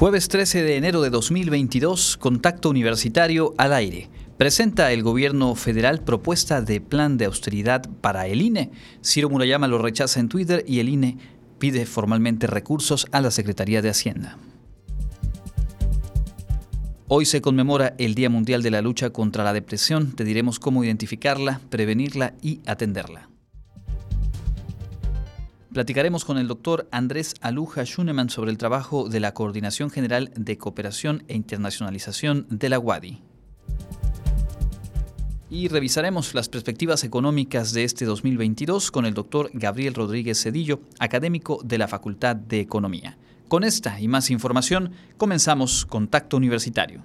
Jueves 13 de enero de 2022, Contacto Universitario al aire. Presenta el gobierno federal propuesta de plan de austeridad para el INE. Ciro Murayama lo rechaza en Twitter y el INE pide formalmente recursos a la Secretaría de Hacienda. Hoy se conmemora el Día Mundial de la Lucha contra la Depresión. Te diremos cómo identificarla, prevenirla y atenderla. Platicaremos con el doctor Andrés Aluja Schunemann sobre el trabajo de la Coordinación General de Cooperación e Internacionalización de la UADI. Y revisaremos las perspectivas económicas de este 2022 con el doctor Gabriel Rodríguez Cedillo, académico de la Facultad de Economía. Con esta y más información, comenzamos Contacto Universitario.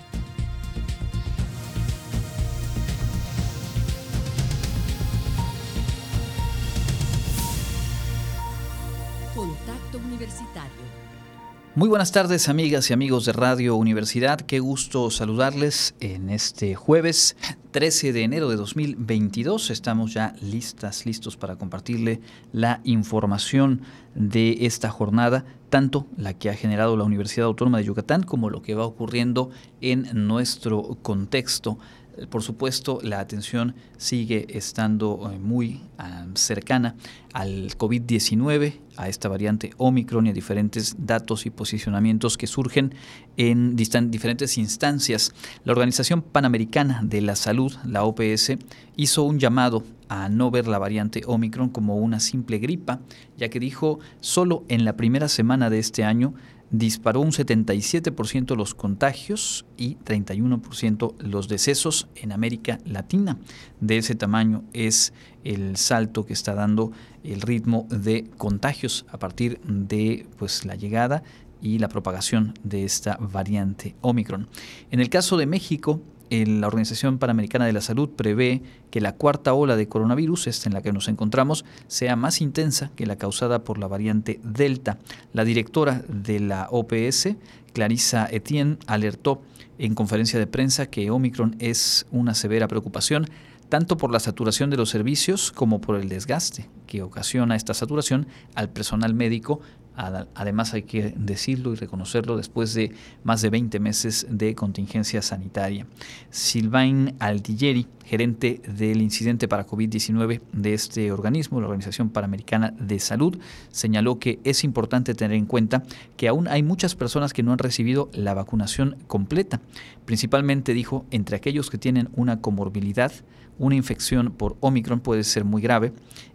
Muy buenas tardes amigas y amigos de Radio Universidad, qué gusto saludarles en este jueves 13 de enero de 2022. Estamos ya listas, listos para compartirle la información de esta jornada, tanto la que ha generado la Universidad Autónoma de Yucatán como lo que va ocurriendo en nuestro contexto por supuesto, la atención sigue estando eh, muy ah, cercana al COVID-19, a esta variante Omicron y a diferentes datos y posicionamientos que surgen en diferentes instancias. La Organización Panamericana de la Salud, la OPS, hizo un llamado a no ver la variante Omicron como una simple gripa, ya que dijo solo en la primera semana de este año disparó un 77% los contagios y 31% los decesos en América Latina. De ese tamaño es el salto que está dando el ritmo de contagios a partir de pues, la llegada y la propagación de esta variante Omicron. En el caso de México, la Organización Panamericana de la Salud prevé que la cuarta ola de coronavirus, esta en la que nos encontramos, sea más intensa que la causada por la variante Delta. La directora de la OPS, Clarissa Etienne, alertó en conferencia de prensa que Omicron es una severa preocupación tanto por la saturación de los servicios como por el desgaste que ocasiona esta saturación al personal médico Además hay que decirlo y reconocerlo después de más de 20 meses de contingencia sanitaria. Sylvain Aldilleri, gerente del incidente para COVID-19 de este organismo, la Organización Panamericana de Salud, señaló que es importante tener en cuenta que aún hay muchas personas que no han recibido la vacunación completa. Principalmente dijo, entre aquellos que tienen una comorbilidad, una infección por Omicron puede ser muy grave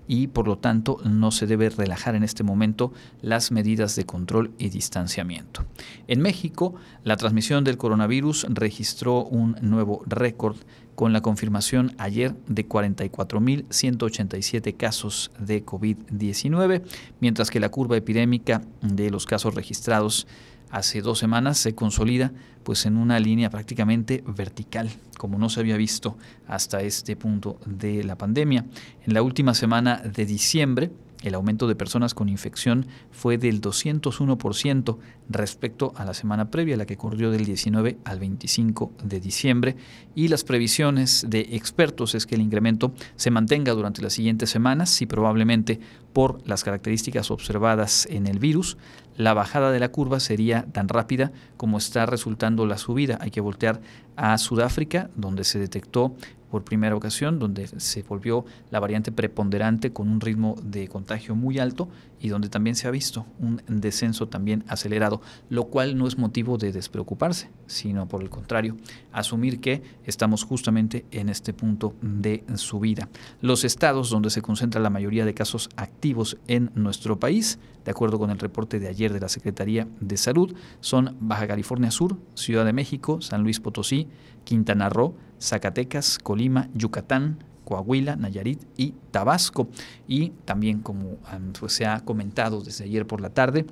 y por lo tanto no se debe relajar en este momento las medidas de control y distanciamiento. En México, la transmisión del coronavirus registró un nuevo récord con la confirmación ayer de 44.187 casos de COVID-19, mientras que la curva epidémica de los casos registrados hace dos semanas se consolida pues en una línea prácticamente vertical, como no se había visto hasta este punto de la pandemia. En la última semana de diciembre, el aumento de personas con infección fue del 201% respecto a la semana previa, la que ocurrió del 19 al 25 de diciembre, y las previsiones de expertos es que el incremento se mantenga durante las siguientes semanas y probablemente por las características observadas en el virus, la bajada de la curva sería tan rápida como está resultando la subida. Hay que voltear a Sudáfrica, donde se detectó por primera ocasión, donde se volvió la variante preponderante con un ritmo de contagio muy alto y donde también se ha visto un descenso también acelerado, lo cual no es motivo de despreocuparse, sino por el contrario, asumir que estamos justamente en este punto de subida. Los estados donde se concentra la mayoría de casos activos en nuestro país, de acuerdo con el reporte de ayer de la Secretaría de Salud, son Baja California Sur, Ciudad de México, San Luis Potosí, Quintana Roo, Zacatecas, Colima, Yucatán, Coahuila, Nayarit y Tabasco. Y también, como pues, se ha comentado desde ayer por la tarde,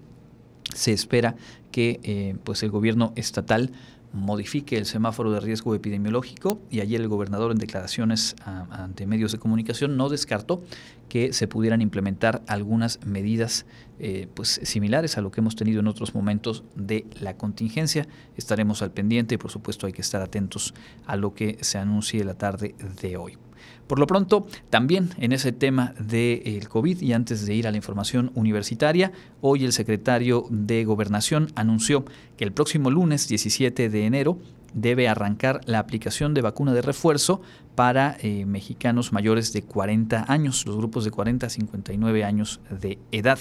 se espera que eh, pues el gobierno estatal modifique el semáforo de riesgo epidemiológico y ayer el gobernador en declaraciones ante medios de comunicación no descartó que se pudieran implementar algunas medidas eh, pues, similares a lo que hemos tenido en otros momentos de la contingencia. Estaremos al pendiente y por supuesto hay que estar atentos a lo que se anuncie la tarde de hoy. Por lo pronto, también en ese tema del COVID y antes de ir a la información universitaria, hoy el secretario de Gobernación anunció que el próximo lunes 17 de enero debe arrancar la aplicación de vacuna de refuerzo para eh, mexicanos mayores de 40 años, los grupos de 40 a 59 años de edad.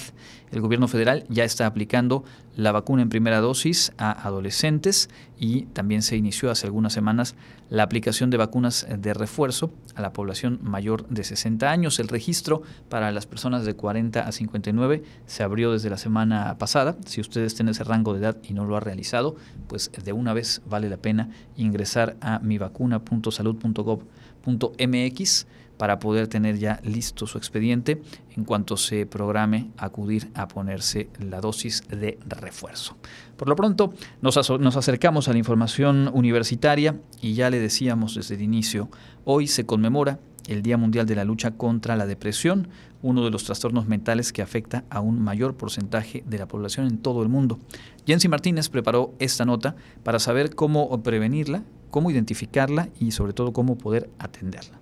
El gobierno federal ya está aplicando la vacuna en primera dosis a adolescentes y también se inició hace algunas semanas la aplicación de vacunas de refuerzo a la población mayor de 60 años. El registro para las personas de 40 a 59 se abrió desde la semana pasada. Si usted está en ese rango de edad y no lo ha realizado, pues de una vez vale la pena ingresar a mivacuna.salud.gov .mx para poder tener ya listo su expediente en cuanto se programe acudir a ponerse la dosis de refuerzo. Por lo pronto nos, nos acercamos a la información universitaria y ya le decíamos desde el inicio, hoy se conmemora el Día Mundial de la Lucha contra la Depresión, uno de los trastornos mentales que afecta a un mayor porcentaje de la población en todo el mundo. Jensi Martínez preparó esta nota para saber cómo prevenirla, cómo identificarla y sobre todo cómo poder atenderla.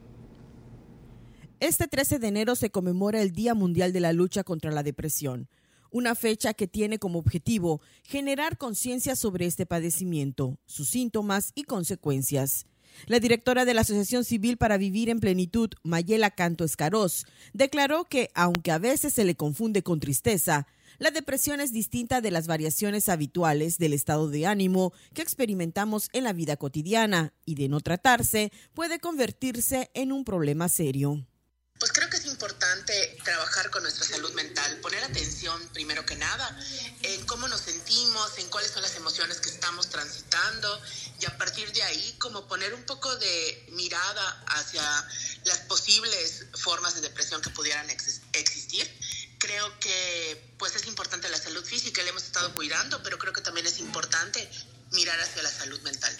Este 13 de enero se conmemora el Día Mundial de la Lucha contra la Depresión, una fecha que tiene como objetivo generar conciencia sobre este padecimiento, sus síntomas y consecuencias. La directora de la Asociación Civil para Vivir en Plenitud, Mayela Canto Escaroz, declaró que, aunque a veces se le confunde con tristeza, la depresión es distinta de las variaciones habituales del estado de ánimo que experimentamos en la vida cotidiana y de no tratarse puede convertirse en un problema serio. Pues creo que es importante trabajar con nuestra salud mental, poner atención primero que nada en cómo nos sentimos, en cuáles son las emociones que estamos transitando y a partir de ahí como poner un poco de mirada hacia las posibles formas de depresión que pudieran existir creo que pues es importante la salud física, le hemos estado cuidando, pero creo que también es importante mirar hacia la salud mental.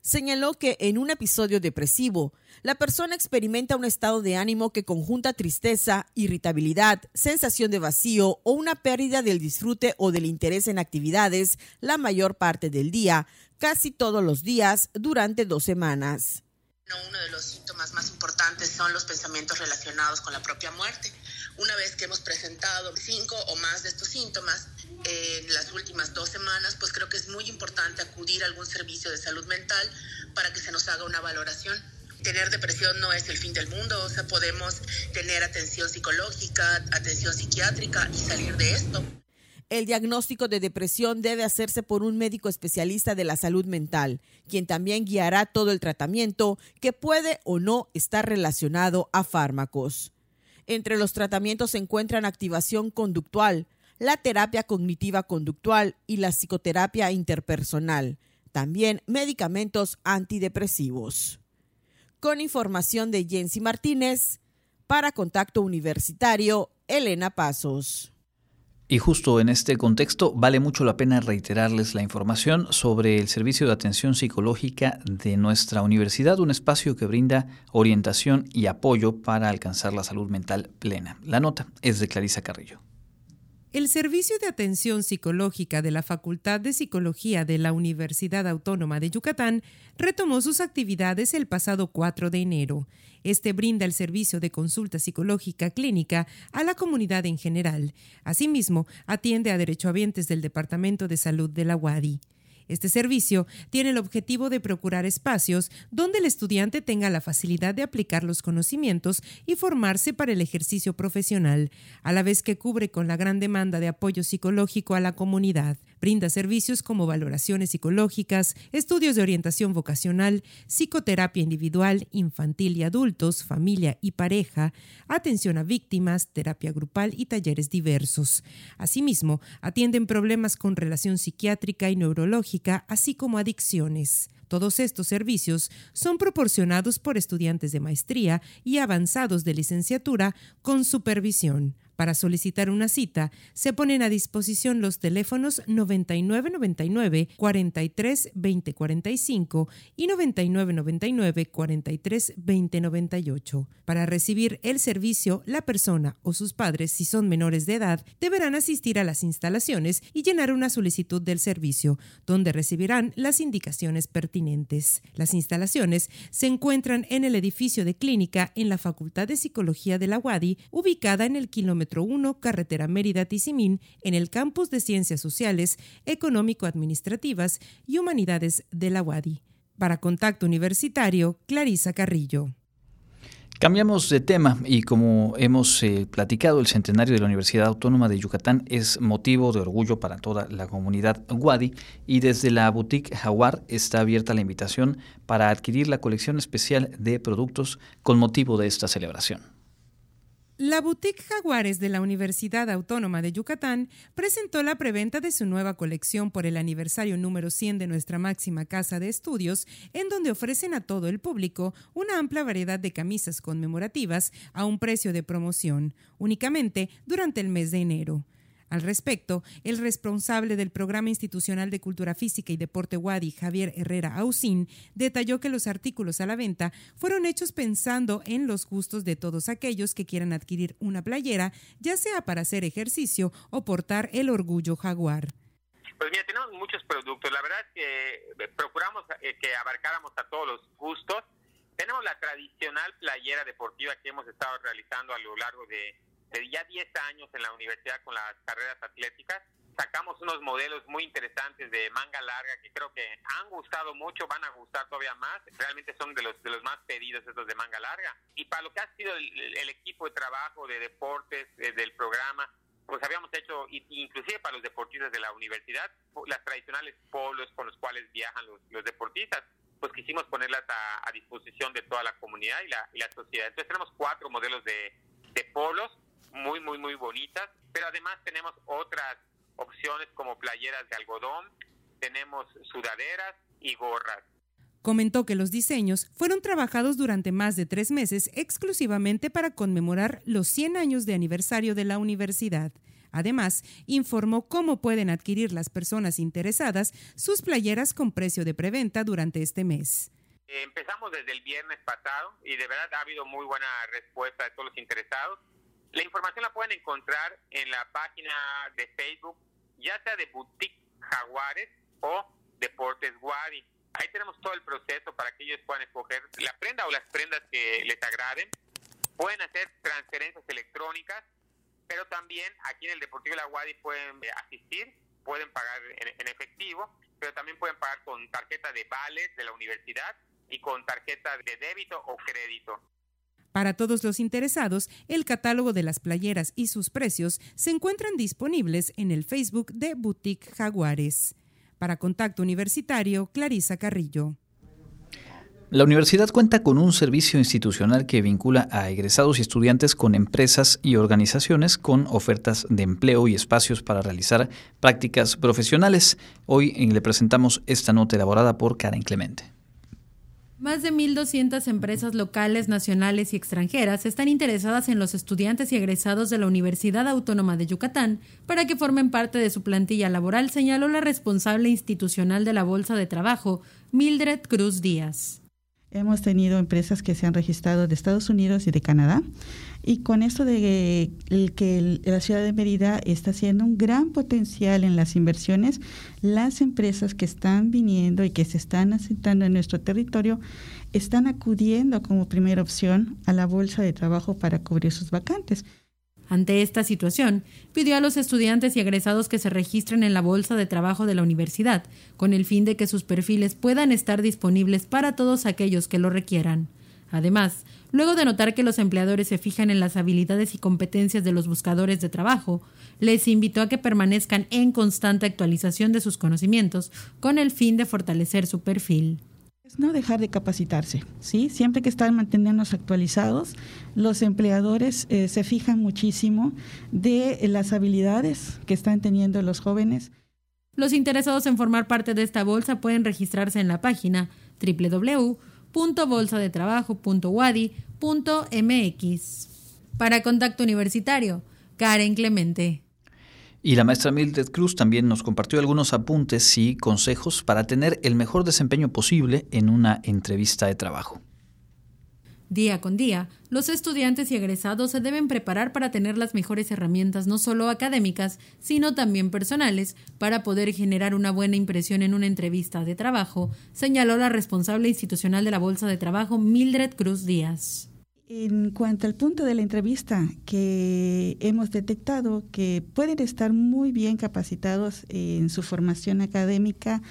Señaló que en un episodio depresivo, la persona experimenta un estado de ánimo que conjunta tristeza, irritabilidad, sensación de vacío o una pérdida del disfrute o del interés en actividades la mayor parte del día, casi todos los días, durante dos semanas. Uno de los síntomas más importantes son los pensamientos relacionados con la propia muerte. Una vez que hemos presentado cinco o más de estos síntomas en las últimas dos semanas, pues creo que es muy importante acudir a algún servicio de salud mental para que se nos haga una valoración. Tener depresión no es el fin del mundo, o sea, podemos tener atención psicológica, atención psiquiátrica y salir de esto. El diagnóstico de depresión debe hacerse por un médico especialista de la salud mental, quien también guiará todo el tratamiento que puede o no estar relacionado a fármacos. Entre los tratamientos se encuentran activación conductual, la terapia cognitiva conductual y la psicoterapia interpersonal, también medicamentos antidepresivos. Con información de Jensi Martínez, para Contacto Universitario, Elena Pasos. Y justo en este contexto vale mucho la pena reiterarles la información sobre el servicio de atención psicológica de nuestra universidad, un espacio que brinda orientación y apoyo para alcanzar la salud mental plena. La nota es de Clarisa Carrillo. El Servicio de Atención Psicológica de la Facultad de Psicología de la Universidad Autónoma de Yucatán retomó sus actividades el pasado 4 de enero. Este brinda el servicio de consulta psicológica clínica a la comunidad en general. Asimismo, atiende a derechohabientes del Departamento de Salud de la UADI. Este servicio tiene el objetivo de procurar espacios donde el estudiante tenga la facilidad de aplicar los conocimientos y formarse para el ejercicio profesional, a la vez que cubre con la gran demanda de apoyo psicológico a la comunidad. Brinda servicios como valoraciones psicológicas, estudios de orientación vocacional, psicoterapia individual, infantil y adultos, familia y pareja, atención a víctimas, terapia grupal y talleres diversos. Asimismo, atienden problemas con relación psiquiátrica y neurológica, así como adicciones. Todos estos servicios son proporcionados por estudiantes de maestría y avanzados de licenciatura con supervisión. Para solicitar una cita, se ponen a disposición los teléfonos 9999 43 20 45 y 9999 43 20 98. Para recibir el servicio, la persona o sus padres, si son menores de edad, deberán asistir a las instalaciones y llenar una solicitud del servicio, donde recibirán las indicaciones pertinentes. Las instalaciones se encuentran en el edificio de clínica en la Facultad de Psicología de la UADI, ubicada en el kilómetro 1, carretera Mérida-Tizimín, en el campus de Ciencias Sociales, Económico-Administrativas y Humanidades de la UADI. Para Contacto Universitario, Clarisa Carrillo. Cambiamos de tema y como hemos eh, platicado, el centenario de la Universidad Autónoma de Yucatán es motivo de orgullo para toda la comunidad Wadi y desde la boutique Jaguar está abierta la invitación para adquirir la colección especial de productos con motivo de esta celebración. La boutique Jaguares de la Universidad Autónoma de Yucatán presentó la preventa de su nueva colección por el aniversario número 100 de nuestra máxima casa de estudios, en donde ofrecen a todo el público una amplia variedad de camisas conmemorativas a un precio de promoción, únicamente durante el mes de enero. Al respecto, el responsable del Programa Institucional de Cultura Física y Deporte Wadi, Javier Herrera Ausín, detalló que los artículos a la venta fueron hechos pensando en los gustos de todos aquellos que quieran adquirir una playera, ya sea para hacer ejercicio o portar el orgullo jaguar. Pues mira, tenemos muchos productos. La verdad es que eh, procuramos eh, que abarcáramos a todos los gustos. Tenemos la tradicional playera deportiva que hemos estado realizando a lo largo de ya 10 años en la universidad con las carreras atléticas. Sacamos unos modelos muy interesantes de manga larga que creo que han gustado mucho, van a gustar todavía más. Realmente son de los, de los más pedidos estos de manga larga. Y para lo que ha sido el, equipo de trabajo de deportes eh, del programa, pues habíamos hecho, inclusive para los deportistas de la universidad, las tradicionales polos con los cuales viajan los, los deportistas, pues quisimos ponerlas a, disposición de toda la comunidad y la, y la sociedad. Entonces tenemos cuatro modelos de, de polos muy, muy, muy bonitas, pero además tenemos otras opciones como playeras de algodón, tenemos sudaderas y gorras. Comentó que los diseños fueron trabajados durante más de tres meses exclusivamente para conmemorar los 100 años de aniversario de la universidad. Además, informó cómo pueden adquirir las personas interesadas sus playeras con precio de preventa durante este mes. Empezamos desde el viernes pasado y de verdad ha habido muy buena respuesta de todos los interesados. La información la pueden encontrar en la página de Facebook, ya sea de Boutique Jaguares o Deportes Wadi. Ahí tenemos todo el proceso para que ellos puedan escoger la prenda o las prendas que les agraden. Pueden hacer transferencias electrónicas, pero también aquí en el Deportivo de la Wadi pueden eh, asistir, pueden pagar en, efectivo, pero también pueden pagar con tarjeta de vales de la universidad y con tarjeta de débito o crédito. Para todos los interesados, el catálogo de las playeras y sus precios se encuentran disponibles en el Facebook de Boutique Jaguares. Para Contacto Universitario, Clarisa Carrillo. La universidad cuenta con un servicio institucional que vincula a egresados y estudiantes con empresas y organizaciones con ofertas de empleo y espacios para realizar prácticas profesionales. Hoy le presentamos esta nota elaborada por Karen Clemente. Más de 1.200 empresas locales, nacionales y extranjeras están interesadas en los estudiantes y egresados de la Universidad Autónoma de Yucatán para que formen parte de su plantilla laboral, señaló la responsable institucional de la Bolsa de Trabajo, Mildred Cruz Díaz. Hemos tenido empresas que se han registrado de Estados Unidos y de Canadá. Y con esto de que la ciudad de Mérida está haciendo un gran potencial en las inversiones, las empresas que están viniendo y que se están asentando en nuestro territorio están acudiendo como primera opción a la bolsa de trabajo para cubrir sus vacantes. Ante esta situación, pidió a los estudiantes y egresados que se registren en la Bolsa de Trabajo de la universidad, con el fin de que sus perfiles puedan estar disponibles para todos aquellos que lo requieran. Además, luego de notar que los empleadores se fijan en las habilidades y competencias de los buscadores de trabajo, les invitó a que permanezcan en constante actualización de sus conocimientos con el fin de fortalecer su perfil no dejar de capacitarse, ¿sí? Siempre que están manteniéndonos actualizados, los empleadores eh, se fijan muchísimo de las habilidades que están teniendo los jóvenes. Los interesados en formar parte de esta bolsa pueden registrarse en la página www.bolsadetrabajo.wadi.mx. Para Contacto Universitario, Karen Clemente. Y la maestra Mildred Cruz también nos compartió algunos apuntes y consejos para tener el mejor desempeño posible en una entrevista de trabajo. Día con día, los estudiantes y egresados se deben preparar para tener las mejores herramientas no solo académicas, sino también personales, para poder generar una buena impresión en una entrevista de trabajo, señaló la responsable institucional de la Bolsa de Trabajo, Mildred Cruz Díaz. En cuanto al punto de la entrevista, que hemos detectado que pueden estar muy bien capacitados en su formación académica,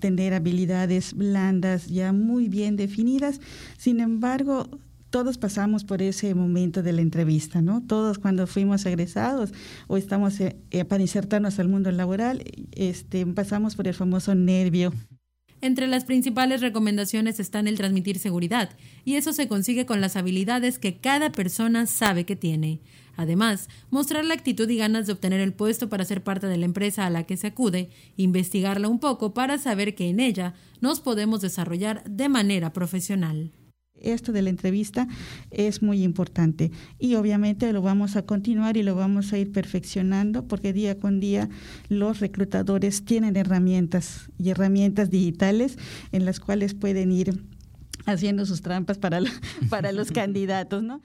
tener habilidades blandas ya muy bien definidas, sin embargo, todos pasamos por ese momento de la entrevista, ¿no? Todos cuando fuimos egresados o estamos eh, para insertarnos al mundo laboral, este, pasamos por el famoso nervio. Entre las principales recomendaciones están el transmitir seguridad, y eso se consigue con las habilidades que cada persona sabe que tiene. Además, mostrar la actitud y ganas de obtener el puesto para ser parte de la empresa a la que se acude, investigarla un poco para saber que en ella nos podemos desarrollar de manera profesional esto de la entrevista es muy importante y obviamente lo vamos a continuar y lo vamos a ir perfeccionando porque día con día los reclutadores tienen herramientas y herramientas digitales en las cuales pueden ir haciendo sus trampas para, para los candidatos, ¿no?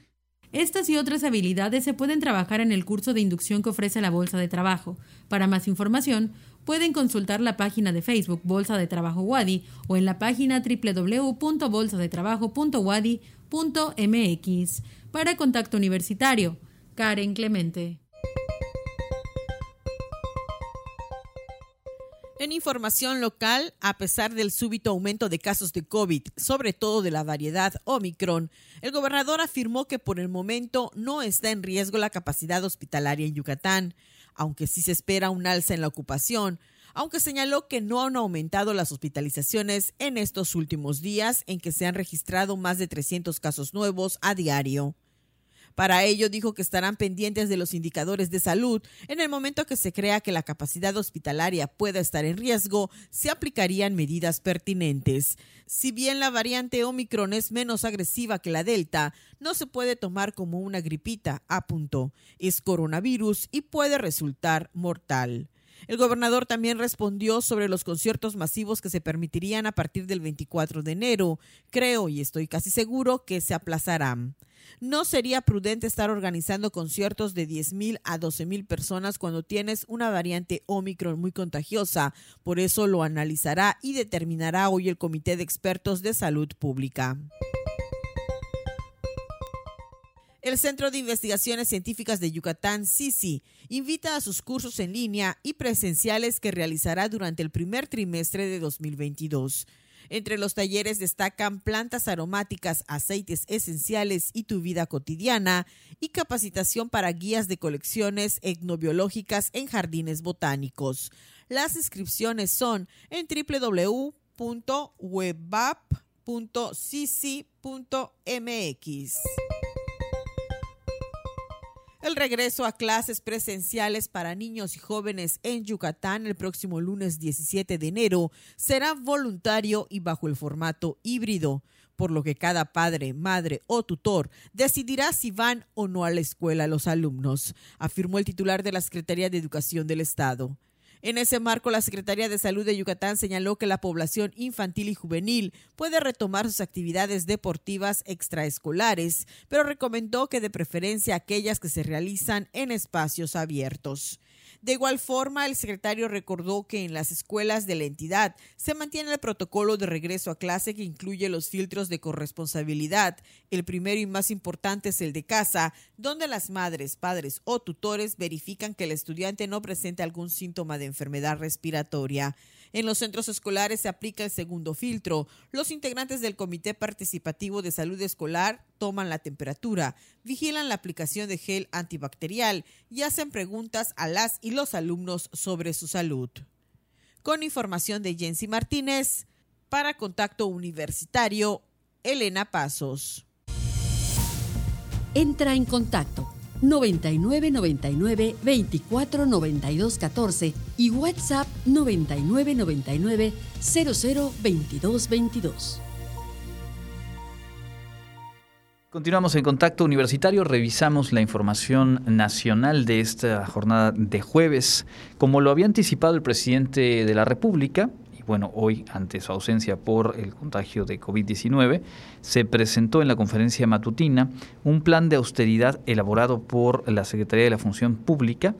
Estas y otras habilidades se pueden trabajar en el curso de inducción que ofrece la Bolsa de Trabajo. Para más información, pueden consultar la página de Facebook Bolsa de Trabajo Wadi o en la página www.bolsadetrabajo.wadi.mx. Para contacto universitario, Karen Clemente. En información local, a pesar del súbito aumento de casos de COVID, sobre todo de la variedad Omicron, el gobernador afirmó que por el momento no está en riesgo la capacidad hospitalaria en Yucatán aunque sí se espera un alza en la ocupación, aunque señaló que no han aumentado las hospitalizaciones en estos últimos días en que se han registrado más de 300 casos nuevos a diario. Para ello dijo que estarán pendientes de los indicadores de salud. En el momento que se crea que la capacidad hospitalaria pueda estar en riesgo, se aplicarían medidas pertinentes. Si bien la variante Omicron es menos agresiva que la Delta, no se puede tomar como una gripita, apuntó. Es coronavirus y puede resultar mortal. El gobernador también respondió sobre los conciertos masivos que se permitirían a partir del 24 de enero. Creo y estoy casi seguro que se aplazarán. No sería prudente estar organizando conciertos de 10.000 a 12.000 personas cuando tienes una variante Omicron muy contagiosa. Por eso lo analizará y determinará hoy el Comité de Expertos de Salud Pública. El Centro de Investigaciones Científicas de Yucatán, CICI, invita a sus cursos en línea y presenciales que realizará durante el primer trimestre de 2022. Entre los talleres destacan plantas aromáticas, aceites esenciales y tu vida cotidiana y capacitación para guías de colecciones etnobiológicas en jardines botánicos. Las inscripciones son en www.webap.cc.mx. El regreso a clases presenciales para niños y jóvenes en Yucatán el próximo lunes 17 de enero será voluntario y bajo el formato híbrido, por lo que cada padre, madre o tutor decidirá si van o no a la escuela los alumnos, afirmó el titular de la Secretaría de Educación del Estado. En ese marco, la Secretaría de Salud de Yucatán señaló que la población infantil y juvenil puede retomar sus actividades deportivas extraescolares, pero recomendó que de preferencia aquellas que se realizan en espacios abiertos. De igual forma, el secretario recordó que en las escuelas de la entidad se mantiene el protocolo de regreso a clase que incluye los filtros de corresponsabilidad. El primero y más importante es el de casa, donde las madres, padres o tutores verifican que el estudiante no presente algún síntoma de enfermedad respiratoria. En los centros escolares se aplica el segundo filtro. Los integrantes del Comité Participativo de Salud Escolar toman la temperatura, vigilan la aplicación de gel antibacterial y hacen preguntas a las y los alumnos sobre su salud. Con información de Jensi Martínez, para Contacto Universitario, Elena Pasos. Entra en contacto 99 99 24 92 14 y WhatsApp 99 99 00 22 22. Continuamos en contacto universitario, revisamos la información nacional de esta jornada de jueves. Como lo había anticipado el presidente de la República, bueno, hoy ante su ausencia por el contagio de COVID-19, se presentó en la conferencia matutina un plan de austeridad elaborado por la Secretaría de la Función Pública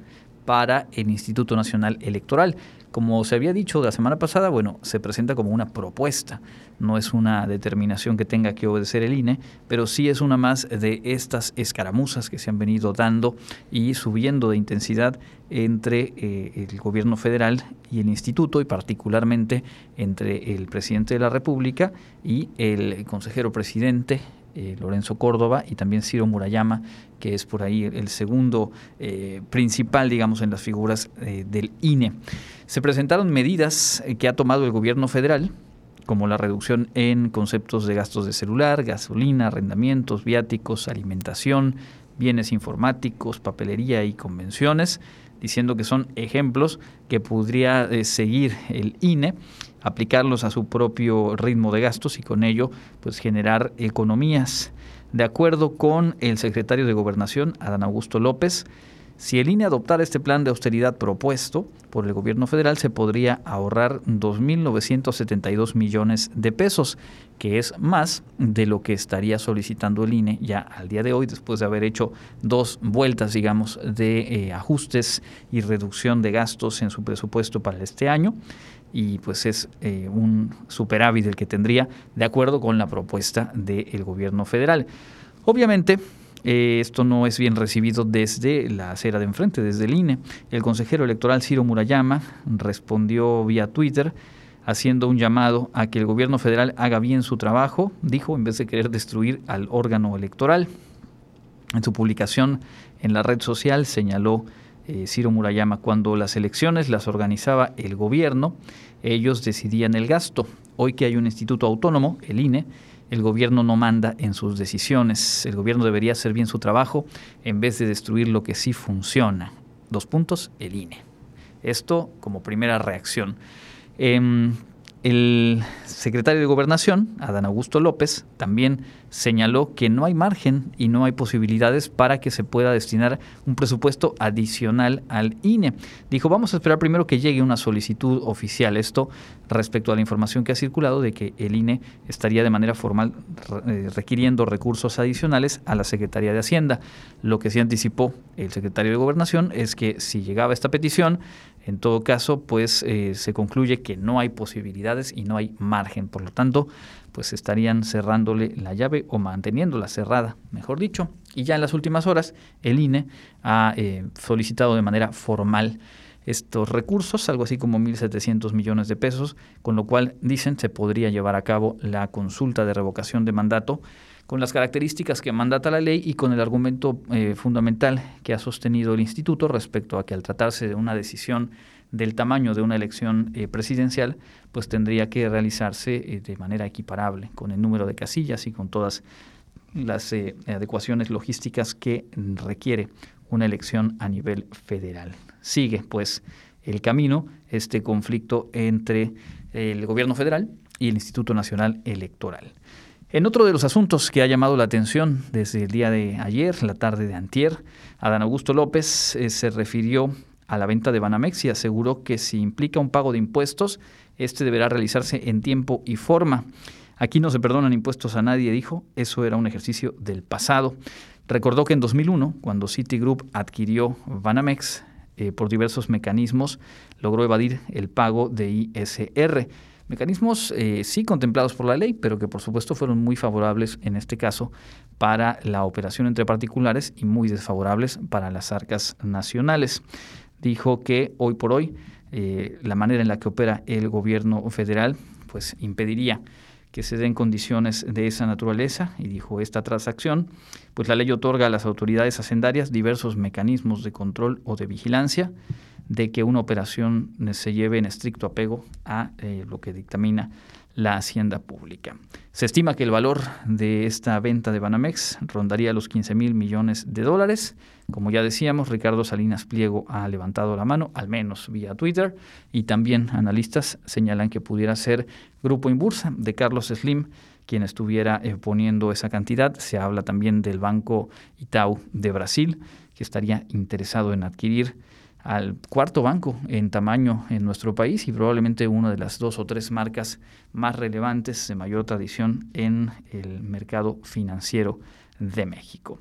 para el Instituto Nacional Electoral. Como se había dicho la semana pasada, bueno, se presenta como una propuesta, no es una determinación que tenga que obedecer el INE, pero sí es una más de estas escaramuzas que se han venido dando y subiendo de intensidad entre eh, el gobierno federal y el instituto y particularmente entre el presidente de la República y el consejero presidente eh, Lorenzo Córdoba y también Ciro Murayama, que es por ahí el, segundo eh, principal, digamos, en las figuras eh, del INE. Se presentaron medidas que ha tomado el gobierno federal, como la reducción en conceptos de gastos de celular, gasolina, arrendamientos, viáticos, alimentación, bienes informáticos, papelería y convenciones, diciendo que son ejemplos que podría seguir el INE aplicarlos a su propio ritmo de gastos y con ello pues generar economías. De acuerdo con el secretario de Gobernación, Adán Augusto López, si el INE adoptara este plan de austeridad propuesto por el gobierno federal, se podría ahorrar 2.972 millones de pesos, que es más de lo que estaría solicitando el INE ya al día de hoy, después de haber hecho dos vueltas, digamos, de eh, ajustes y reducción de gastos en su presupuesto para este año y pues es eh, un superávit el que tendría de acuerdo con la propuesta del gobierno federal. Obviamente, eh, esto no es bien recibido desde la acera de enfrente, desde el INE. El consejero electoral Ciro Murayama respondió vía Twitter haciendo un llamado a que el gobierno federal haga bien su trabajo, dijo, en vez de querer destruir al órgano electoral. En su publicación en la red social señaló eh, Ciro Murayama, cuando las elecciones las organizaba el gobierno, ellos decidían el gasto. Hoy que hay un instituto autónomo, el INE, el gobierno no manda en sus decisiones. El gobierno debería hacer bien su trabajo en vez de destruir lo que sí funciona. Dos puntos, el INE. Esto como primera reacción. Em, el secretario de Gobernación, Adán Augusto López, también señaló que no hay margen y no hay posibilidades para que se pueda destinar un presupuesto adicional al INE. Dijo, vamos a esperar primero que llegue una solicitud oficial. Esto respecto a la información que ha circulado de que el INE estaría de manera formal eh, requiriendo recursos adicionales a la Secretaría de Hacienda. Lo que sí anticipó el secretario de Gobernación es que si llegaba esta petición, en todo caso, pues eh, se concluye que no hay posibilidades y no hay margen. Por lo tanto, pues estarían cerrándole la llave o manteniéndola cerrada, mejor dicho. Y ya en las últimas horas, el INE ha eh, solicitado de manera formal estos recursos, algo así como 1.700 millones de pesos, con lo cual dicen se podría llevar a cabo la consulta de revocación de mandato con las características que mandata la ley y con el argumento eh, fundamental que ha sostenido el instituto respecto a que al tratarse de una decisión del tamaño de una elección eh, presidencial, pues tendría que realizarse eh, de manera equiparable, con el número de casillas y con todas las adecuaciones logísticas que requiere una elección a nivel federal. Sigue, pues, el camino, este conflicto entre el gobierno federal y el Instituto Nacional Electoral. En otro de los asuntos que ha llamado la atención desde el día de ayer, la tarde de antier, Adán Augusto López eh, se refirió a la venta de Banamex y aseguró que si implica un pago de impuestos, este deberá realizarse en tiempo y forma. Aquí no se perdonan impuestos a nadie, dijo, eso era un ejercicio del pasado. Recordó que en 2001, cuando Citigroup adquirió Banamex, eh, por diversos mecanismos, logró evadir el pago de ISR. Mecanismos eh, sí contemplados por la ley, pero que por supuesto fueron muy favorables en este caso para la operación entre particulares y muy desfavorables para las arcas nacionales. Dijo que hoy por hoy eh, la manera en la que opera el gobierno federal pues impediría que se den condiciones de esa naturaleza y dijo esta transacción, pues la ley otorga a las autoridades hacendarias diversos mecanismos de control o de vigilancia de que una operación se lleve en estricto apego a eh, lo que dictamina la hacienda pública. Se estima que el valor de esta venta de Banamex rondaría los 15 mil millones de dólares. Como ya decíamos, Ricardo Salinas Pliego ha levantado la mano, al menos vía Twitter, y también analistas señalan que pudiera ser Grupo Inbursa de Carlos Slim quien estuviera eh, poniendo esa cantidad. Se habla también del Banco Itaú de Brasil, que estaría interesado en adquirir al cuarto banco en tamaño en nuestro país y probablemente una de las dos o tres marcas más relevantes de mayor tradición en el mercado financiero de México.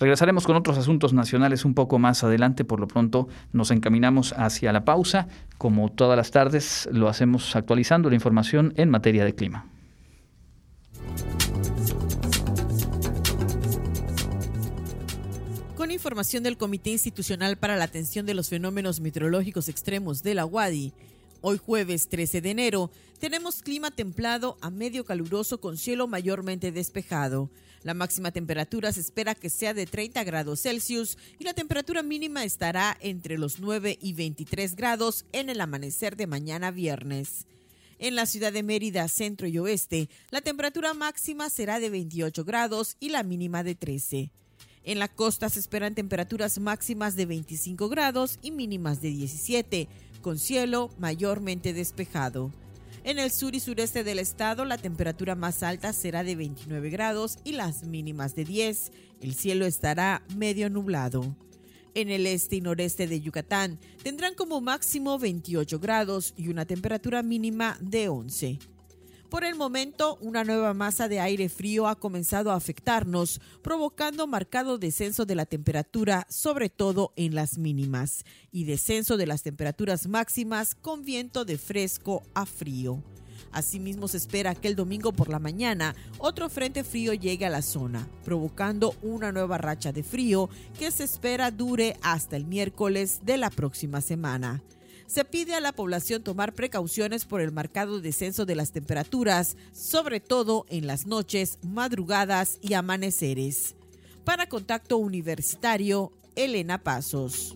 Regresaremos con otros asuntos nacionales un poco más adelante. Por lo pronto nos encaminamos hacia la pausa. Como todas las tardes lo hacemos actualizando la información en materia de clima. Información del Comité Institucional para la Atención de los Fenómenos Meteorológicos Extremos de la UADI, hoy jueves 13 de enero tenemos clima templado a medio caluroso con cielo mayormente despejado. La máxima temperatura se espera que sea de 30 grados Celsius y la temperatura mínima estará entre los 9 y 23 grados en el amanecer de mañana viernes. En la ciudad de Mérida, centro y oeste, la temperatura máxima será de 28 grados y la mínima de 13. En la costa se esperan temperaturas máximas de 25 grados y mínimas de 17, con cielo mayormente despejado. En el sur y sureste del estado la temperatura más alta será de 29 grados y las mínimas de 10. El cielo estará medio nublado. En el este y noreste de Yucatán tendrán como máximo 28 grados y una temperatura mínima de 11. Por el momento, una nueva masa de aire frío ha comenzado a afectarnos, provocando marcado descenso de la temperatura, sobre todo en las mínimas, y descenso de las temperaturas máximas con viento de fresco a frío. Asimismo, se espera que el domingo por la mañana otro frente frío llegue a la zona, provocando una nueva racha de frío que se espera dure hasta el miércoles de la próxima semana se pide a la población tomar precauciones por el marcado descenso de las temperaturas, sobre todo en las noches, madrugadas y amaneceres. Para Contacto Universitario, Elena Pasos.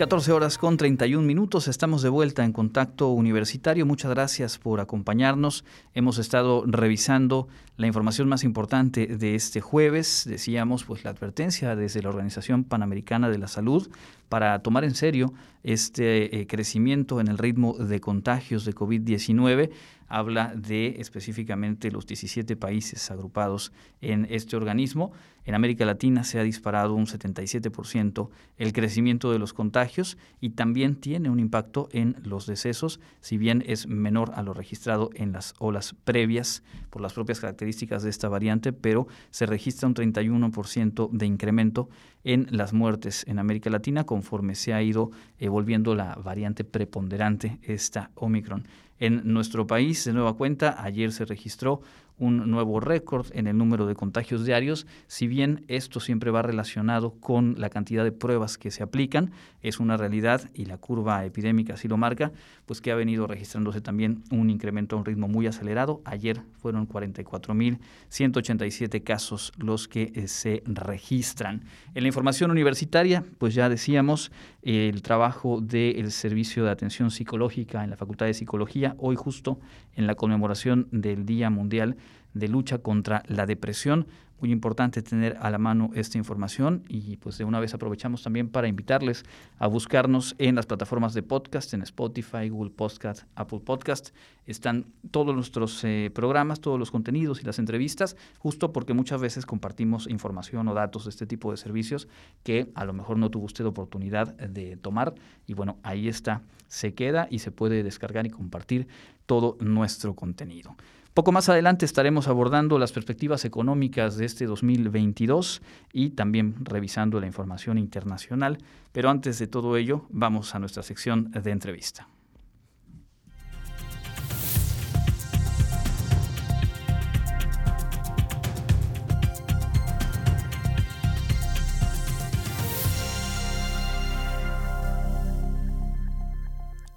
14 horas con 31 minutos, estamos de vuelta en contacto universitario. Muchas gracias por acompañarnos. Hemos estado revisando la información más importante de este jueves. Decíamos, pues la advertencia desde la Organización Panamericana de la Salud para tomar en serio este eh, crecimiento en el ritmo de contagios de COVID-19 habla de específicamente los 17 países agrupados en este organismo. En América Latina se ha disparado un 77% el crecimiento de los contagios y también tiene un impacto en los decesos, si bien es menor a lo registrado en las olas previas por las propias características de esta variante, pero se registra un 31% de incremento en las muertes en América Latina conforme se ha ido volviendo la variante preponderante, esta Omicron. En nuestro país, de nueva cuenta, ayer se registró un nuevo récord en el número de contagios diarios, si bien esto siempre va relacionado con la cantidad de pruebas que se aplican, es una realidad y la curva epidémica así lo marca, pues que ha venido registrándose también un incremento a un ritmo muy acelerado. Ayer fueron 44.187 casos los que eh, se registran. En la información universitaria, pues ya decíamos, el trabajo del Servicio de Atención Psicológica en la Facultad de Psicología, hoy justo en la conmemoración del Día Mundial de lucha contra la depresión. Muy importante tener a la mano esta información y pues de una vez aprovechamos también para invitarles a buscarnos en las plataformas de podcast, en Spotify, Google Podcast, Apple Podcast. Están todos nuestros eh, programas, todos los contenidos y las entrevistas, justo porque muchas veces compartimos información o datos de este tipo de servicios que a lo mejor no tuvo usted oportunidad de tomar y bueno, ahí está, se queda y se puede descargar y compartir todo nuestro contenido. Poco más adelante estaremos abordando las perspectivas económicas de este 2022 y también revisando la información internacional, pero antes de todo ello vamos a nuestra sección de entrevista.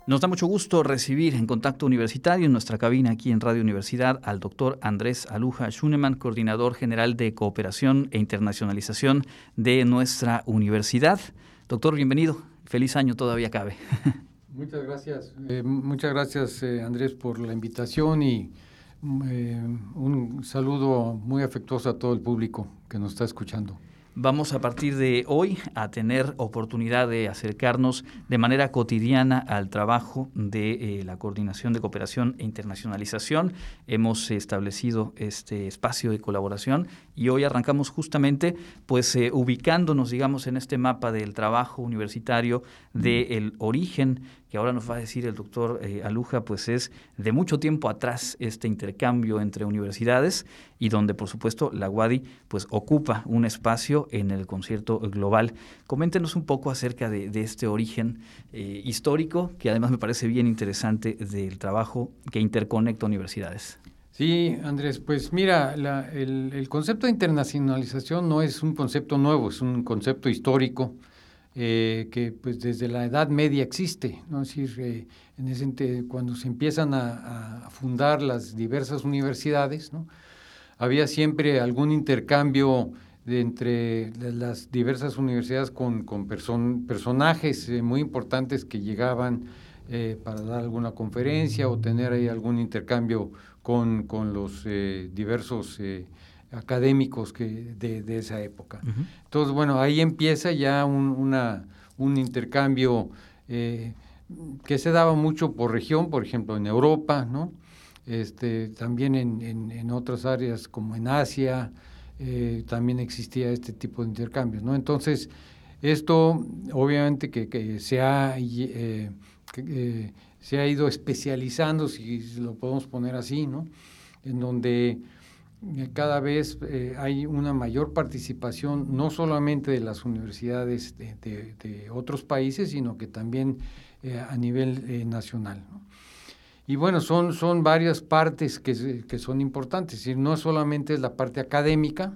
Nos da mucho gusto recibir en Contacto Universitario en nuestra cabina aquí en Radio Universidad al doctor Andrés Aluja Schunemann, coordinador general de cooperación e internacionalización de nuestra universidad. Doctor, bienvenido. Feliz año todavía cabe. Muchas gracias. Eh, muchas gracias, eh, Andrés, por la invitación y eh, un saludo muy afectuoso a todo el público que nos está escuchando. Vamos a partir de hoy a tener oportunidad de acercarnos de manera cotidiana al trabajo de eh, la Coordinación de Cooperación e Internacionalización. Hemos establecido este espacio de colaboración y hoy arrancamos justamente pues eh, ubicándonos digamos en este mapa del trabajo universitario del origen que ahora nos va a decir el doctor eh, Aluja, pues es de mucho tiempo atrás este intercambio entre universidades y donde por supuesto la UADI pues ocupa un espacio en el concierto global. Coméntenos un poco acerca de, este origen eh, histórico, que además me parece bien interesante del trabajo que interconecta universidades. Sí, Andrés, pues mira, el, el concepto de internacionalización no es un concepto nuevo, es un concepto histórico eh, que pues desde la Edad Media existe, ¿no? es decir, eh, en ese, cuando se empiezan a, fundar las diversas universidades, ¿no? había siempre algún intercambio de entre las diversas universidades con, con personajes eh, muy importantes que llegaban para dar alguna conferencia o tener ahí algún intercambio con, con los diversos académicos que de, esa época. Entonces, bueno, ahí empieza ya un, una, un intercambio eh, que se daba mucho por región, por ejemplo, en Europa, ¿no? Este, también en, en, otras áreas como en Asia, eh, también existía este tipo de intercambios, ¿no? Entonces, esto obviamente que, se, ha, eh, se ha ido especializando, si lo podemos poner así, ¿no? En donde eh, cada vez eh, hay una mayor participación no solamente de las universidades de, otros países, sino que también eh, a nivel nacional. Y bueno, son, son varias partes que, que, son importantes, es decir, no solamente es la parte académica,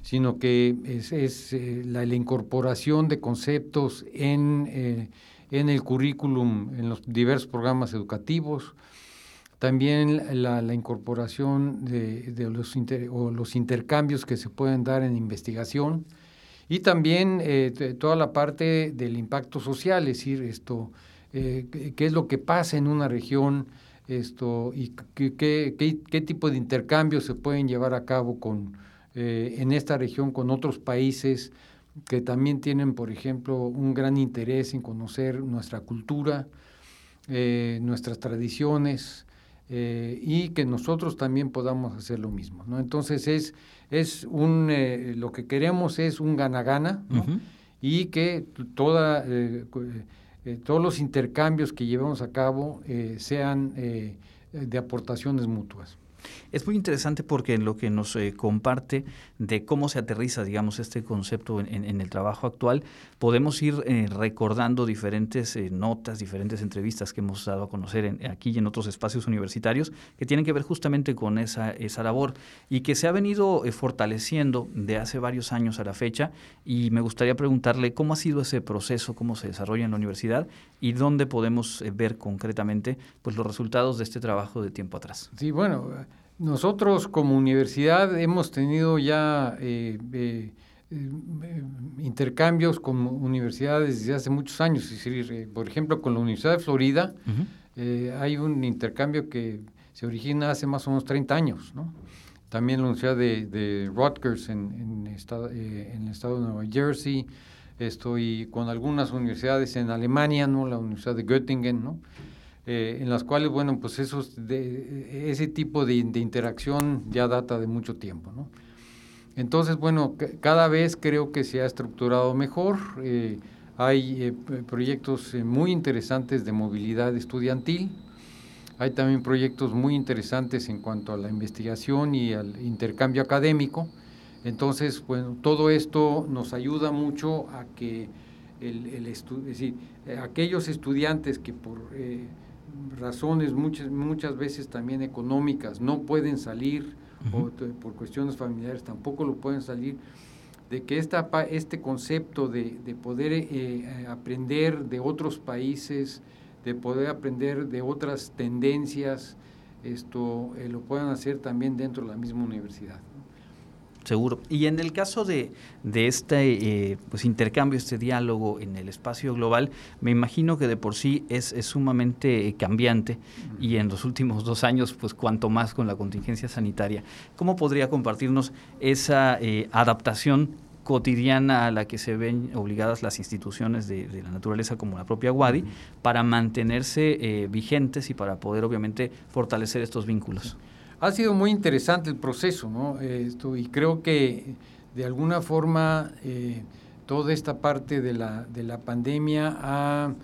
sino que es, es la, la, incorporación de conceptos en, en el currículum, en los diversos programas educativos, también la, incorporación de, los, o los intercambios que se pueden dar en investigación y también eh, toda la parte del impacto social, es decir, esto, eh, qué es lo que pasa en una región esto, y qué, qué, tipo de intercambios se pueden llevar a cabo con, eh, en esta región con otros países que también tienen, por ejemplo, un gran interés en conocer nuestra cultura, nuestras tradiciones, eh, y que nosotros también podamos hacer lo mismo. ¿no? Entonces es, es un, eh, lo que queremos es un gana-gana y que toda, eh, todos los intercambios que llevemos a cabo sean de aportaciones mutuas. Es muy interesante porque en lo que nos eh, comparte de cómo se aterriza, digamos, este concepto en, el trabajo actual, podemos ir eh, recordando diferentes eh, notas, diferentes entrevistas que hemos dado a conocer aquí y en otros espacios universitarios que tienen que ver justamente con esa, esa labor y que se ha venido fortaleciendo de hace varios años a la fecha y me gustaría preguntarle cómo ha sido ese proceso, cómo se desarrolla en la universidad y dónde podemos ver concretamente pues, los resultados de este trabajo de tiempo atrás. Sí, bueno, nosotros como universidad hemos tenido ya eh, eh, eh, intercambios con universidades desde hace muchos años. por ejemplo, con la Universidad de Florida hay un intercambio que se origina hace más o menos 30 años. ¿no? También la Universidad de, Rutgers en, en, estado, en, el estado de Nueva Jersey. Estoy con algunas universidades en Alemania, ¿no? la Universidad de Göttingen. ¿no? Eh, en las cuales, bueno, pues esos de, ese tipo de, interacción ya data de mucho tiempo, ¿no? Entonces, bueno, cada vez creo que se ha estructurado mejor. Eh, hay eh, proyectos muy interesantes de movilidad estudiantil. Hay también proyectos muy interesantes en cuanto a la investigación y al intercambio académico. Entonces, bueno, todo esto nos ayuda mucho a que el, el es decir, aquellos estudiantes que por razones muchas, muchas veces también económicas no pueden salir o por cuestiones familiares tampoco lo pueden salir, de que esta, este concepto de, poder eh, aprender de otros países, de poder aprender de otras tendencias, esto lo puedan hacer también dentro de la misma universidad. Seguro. Y en el caso de, de este eh, pues intercambio, este diálogo en el espacio global, me imagino que de por sí es, sumamente eh, cambiante y en los últimos dos años, pues cuanto más con la contingencia sanitaria. ¿Cómo podría compartirnos esa eh, adaptación cotidiana a la que se ven obligadas las instituciones de, la naturaleza como la propia WADI para mantenerse vigentes y para poder obviamente fortalecer estos vínculos? Ha sido muy interesante el proceso, ¿no? Esto, y creo que de alguna forma eh, toda esta parte de la, de la pandemia ha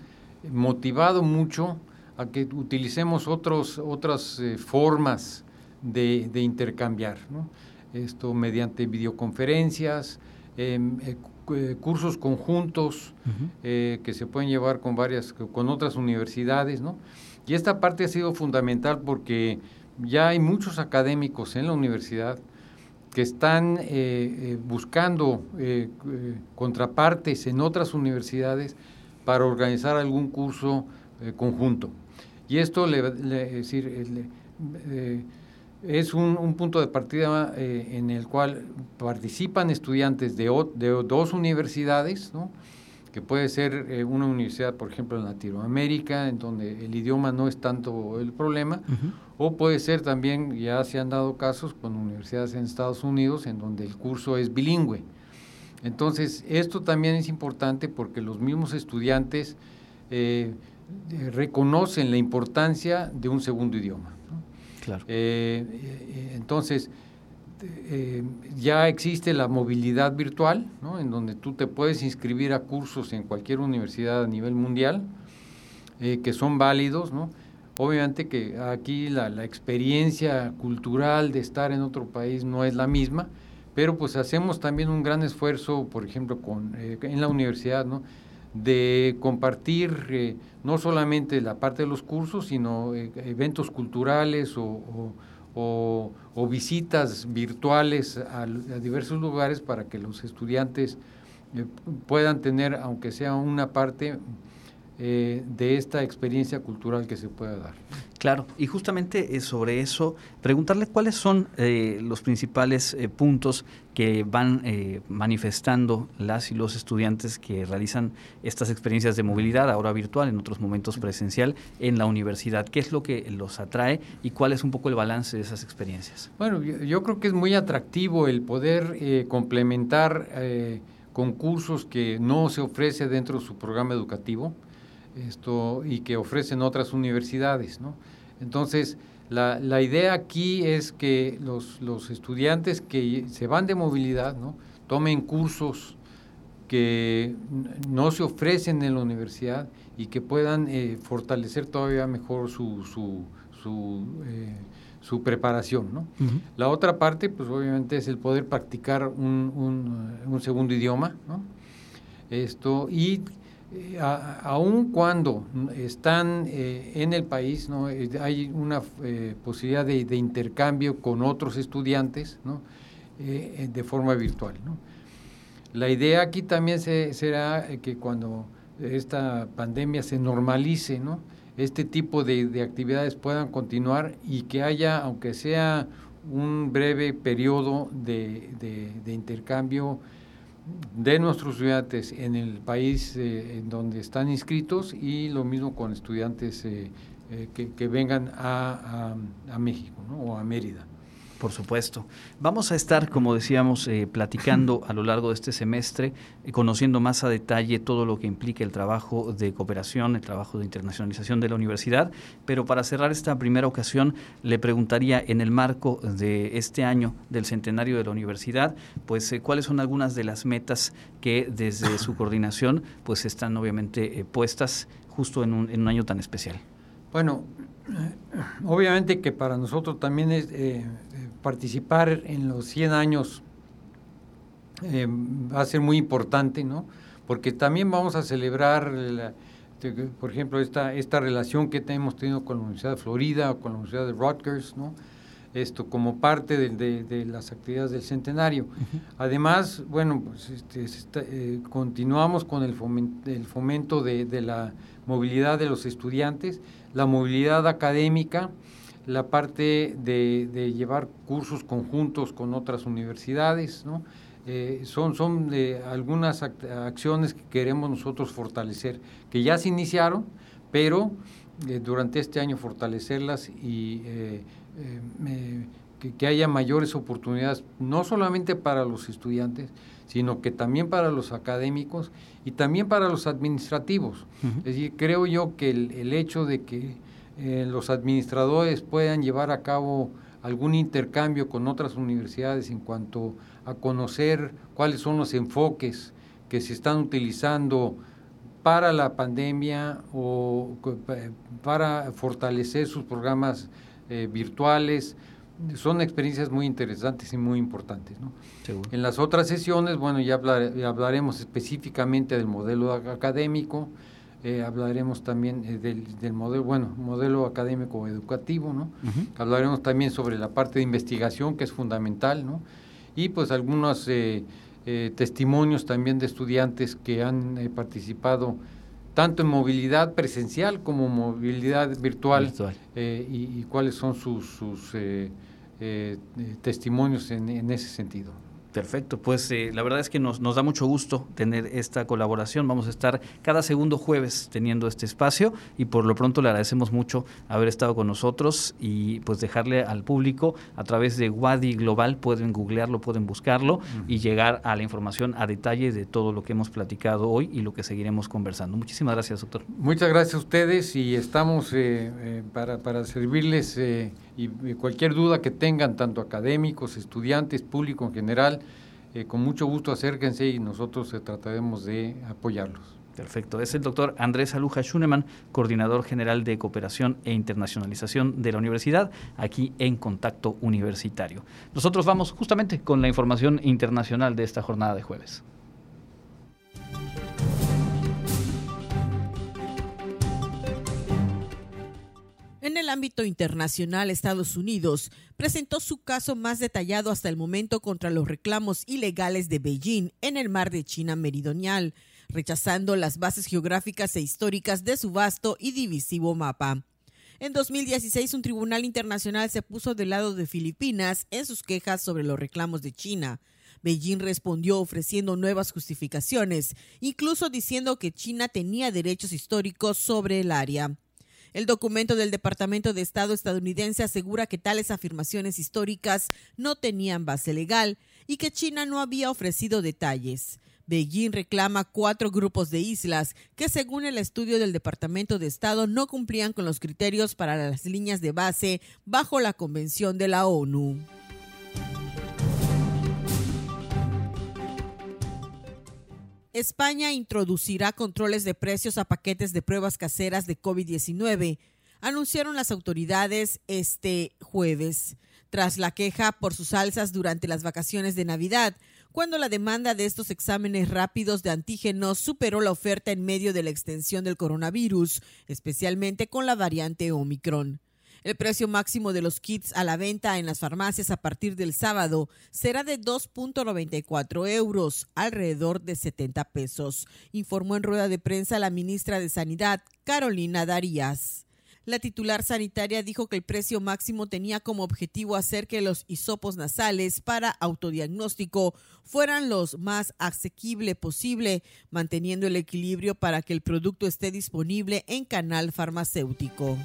motivado mucho a que utilicemos otros, otras eh, formas de, intercambiar, ¿no? Esto mediante videoconferencias, em, eh, cursos conjuntos que se pueden llevar con varias, con otras universidades, ¿no? Y esta parte ha sido fundamental porque ya hay muchos académicos en la universidad que están eh, eh, buscando eh, contrapartes en otras universidades para organizar algún curso conjunto. Y esto le, decir, es un, punto de partida en el cual participan estudiantes de, dos universidades, que puede ser una universidad, por ejemplo, en Latinoamérica, en donde el idioma no es tanto el problema, o puede ser también, ya se han dado casos con universidades en Estados Unidos, en donde el curso es bilingüe. Entonces, esto también es importante porque los mismos estudiantes eh, eh, reconocen la importancia de un segundo idioma. Claro. entonces, eh, ya existe la movilidad virtual, ¿no? en donde tú te puedes inscribir a cursos en cualquier universidad a nivel mundial, eh, que son válidos. ¿no? Obviamente que aquí la, la, experiencia cultural de estar en otro país no es la misma, pero pues hacemos también un gran esfuerzo, por ejemplo, con, eh, en la universidad, ¿no? de compartir no solamente la parte de los cursos, sino eventos culturales o o, visitas virtuales a, diversos lugares para que los estudiantes eh, puedan tener, aunque sea una parte eh, de esta experiencia cultural que se pueda dar. Claro, y justamente eh, sobre eso, preguntarle cuáles son eh, los principales puntos que van manifestando las y los estudiantes que realizan estas experiencias de movilidad, ahora virtual, en otros momentos presencial, en la universidad. ¿Qué es lo que los atrae y cuál es un poco el balance de esas experiencias? Bueno, yo, creo que es muy atractivo el poder complementar con cursos que no se ofrece dentro de su programa educativo esto, y que ofrecen otras universidades. ¿no? Entonces, la, la, idea aquí es que los, los, estudiantes que se van de movilidad ¿no? tomen cursos que no se ofrecen en la universidad y que puedan eh, fortalecer todavía mejor su, su, su, eh, su preparación. ¿no? La otra parte, pues obviamente, es el poder practicar un, un, un segundo idioma. ¿no? Esto, y eh, aun cuando están eh, en el país, ¿no? Eh, hay una posibilidad de, intercambio con otros estudiantes ¿no? de forma virtual. ¿no? La idea aquí también será que cuando esta pandemia se normalice, ¿no? este tipo de, actividades puedan continuar y que haya, aunque sea un breve periodo de, de intercambio, de nuestros estudiantes en el país eh, en donde están inscritos y lo mismo con estudiantes eh, eh, que, vengan a, México o a Mérida. Por supuesto. Vamos a estar, como decíamos, eh, platicando a lo largo de este semestre, eh, conociendo más a detalle todo lo que implica el trabajo de cooperación, el trabajo de internacionalización de la universidad. Pero para cerrar esta primera ocasión, le preguntaría, en el marco de este año del centenario de la universidad, pues eh, cuáles son algunas de las metas que desde su coordinación pues están obviamente puestas justo en un, en un año tan especial. Bueno, obviamente que para nosotros también es participar en los 100 años eh, va a ser muy importante, ¿no? Porque también vamos a celebrar, por ejemplo, esta, esta relación que hemos tenido con la Universidad de Florida o con la Universidad de Rutgers, ¿no? esto como parte de, las actividades del centenario. Además, bueno, pues este, eh, continuamos con el el fomento de, la movilidad de los estudiantes, la movilidad académica, la parte de, llevar cursos conjuntos con otras universidades, ¿no? Eh, son son algunas acciones que queremos nosotros fortalecer, que ya se iniciaron, pero eh, durante este año fortalecerlas y eh, que, haya mayores oportunidades, no solamente para los estudiantes, sino que también para los académicos y también para los administrativos. Es decir, creo yo que el, hecho de que eh, los administradores puedan llevar a cabo algún intercambio con otras universidades en cuanto a conocer cuáles son los enfoques que se están utilizando para la pandemia o para fortalecer sus programas eh, virtuales. Son experiencias muy interesantes y muy importantes. En las otras sesiones, bueno, ya hablaremos específicamente del modelo académico, eh, hablaremos también eh, del, modelo, bueno, modelo académico educativo, ¿no? Hablaremos también sobre la parte de investigación, que es fundamental, ¿no? Y pues algunos testimonios también de estudiantes que han participado tanto en movilidad presencial como movilidad virtual, eh, y, cuáles son sus, sus eh, eh, testimonios en ese sentido. Perfecto, pues eh, la verdad es que nos, nos, da mucho gusto tener esta colaboración. Vamos a estar cada segundo jueves teniendo este espacio y por lo pronto le agradecemos mucho haber estado con nosotros y pues dejarle al público a través de Wadi Global, pueden googlearlo, pueden buscarlo y llegar a la información a detalle de todo lo que hemos platicado hoy y lo que seguiremos conversando. Muchísimas gracias, doctor. Muchas gracias a ustedes y estamos eh, eh, para, para, servirles y cualquier duda que tengan, tanto académicos, estudiantes, público en general, eh, con mucho gusto acérquense y nosotros eh, trataremos de apoyarlos. Perfecto. Es el doctor Andrés Aluja Schunemann, coordinador general de cooperación e internacionalización de la universidad, aquí en Contacto Universitario. Nosotros vamos justamente con la información internacional de esta jornada de jueves. En el ámbito internacional, Estados Unidos presentó su caso más detallado hasta el momento contra los reclamos ilegales de Beijing en el mar de China Meridional, rechazando las bases geográficas e históricas de su vasto y divisivo mapa. En 2016, un tribunal internacional se puso del lado de Filipinas en sus quejas sobre los reclamos de China. Beijing respondió ofreciendo nuevas justificaciones, incluso diciendo que China tenía derechos históricos sobre el área. El documento del Departamento de Estado estadounidense asegura que tales afirmaciones históricas no tenían base legal y que China no había ofrecido detalles. Beijing reclama cuatro grupos de islas que, según el estudio del Departamento de Estado, no cumplían con los criterios para las líneas de base bajo la Convención de la ONU. España introducirá controles de precios a paquetes de pruebas caseras de COVID-19, anunciaron las autoridades este jueves, tras la queja por sus alzas durante las vacaciones de Navidad, cuando la demanda de estos exámenes rápidos de antígenos superó la oferta en medio de la extensión del coronavirus, especialmente con la variante Omicron. El precio máximo de los kits a la venta en las farmacias a partir del sábado será de 2.94 euros, alrededor de 70 pesos, informó en rueda de prensa la ministra de Sanidad, Carolina Darías. La titular sanitaria dijo que el precio máximo tenía como objetivo hacer que los hisopos nasales para autodiagnóstico fueran los más asequible posible, manteniendo el equilibrio para que el producto esté disponible en canal farmacéutico.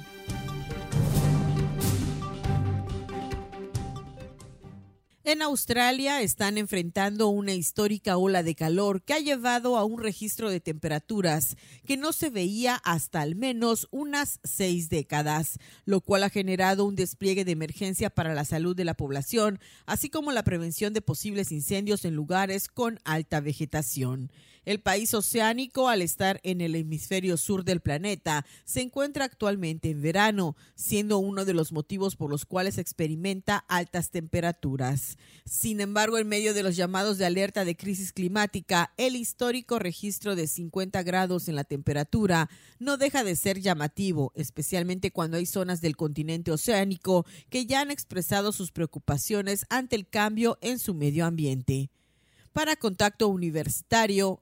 En Australia están enfrentando una histórica ola de calor que ha llevado a un registro de temperaturas que no se veía hasta al menos unas seis décadas, lo cual ha generado un despliegue de emergencia para la salud de la población, así como la prevención de posibles incendios en lugares con alta vegetación. El país oceánico, al estar en el hemisferio sur del planeta, se encuentra actualmente en verano, siendo uno de los motivos por los cuales experimenta altas temperaturas. Sin embargo, en medio de los llamados de alerta de crisis climática, el histórico registro de 50 grados en la temperatura no deja de ser llamativo, especialmente cuando hay zonas del continente oceánico que ya han expresado sus preocupaciones ante el cambio en su medio ambiente. Para Contacto Universitario,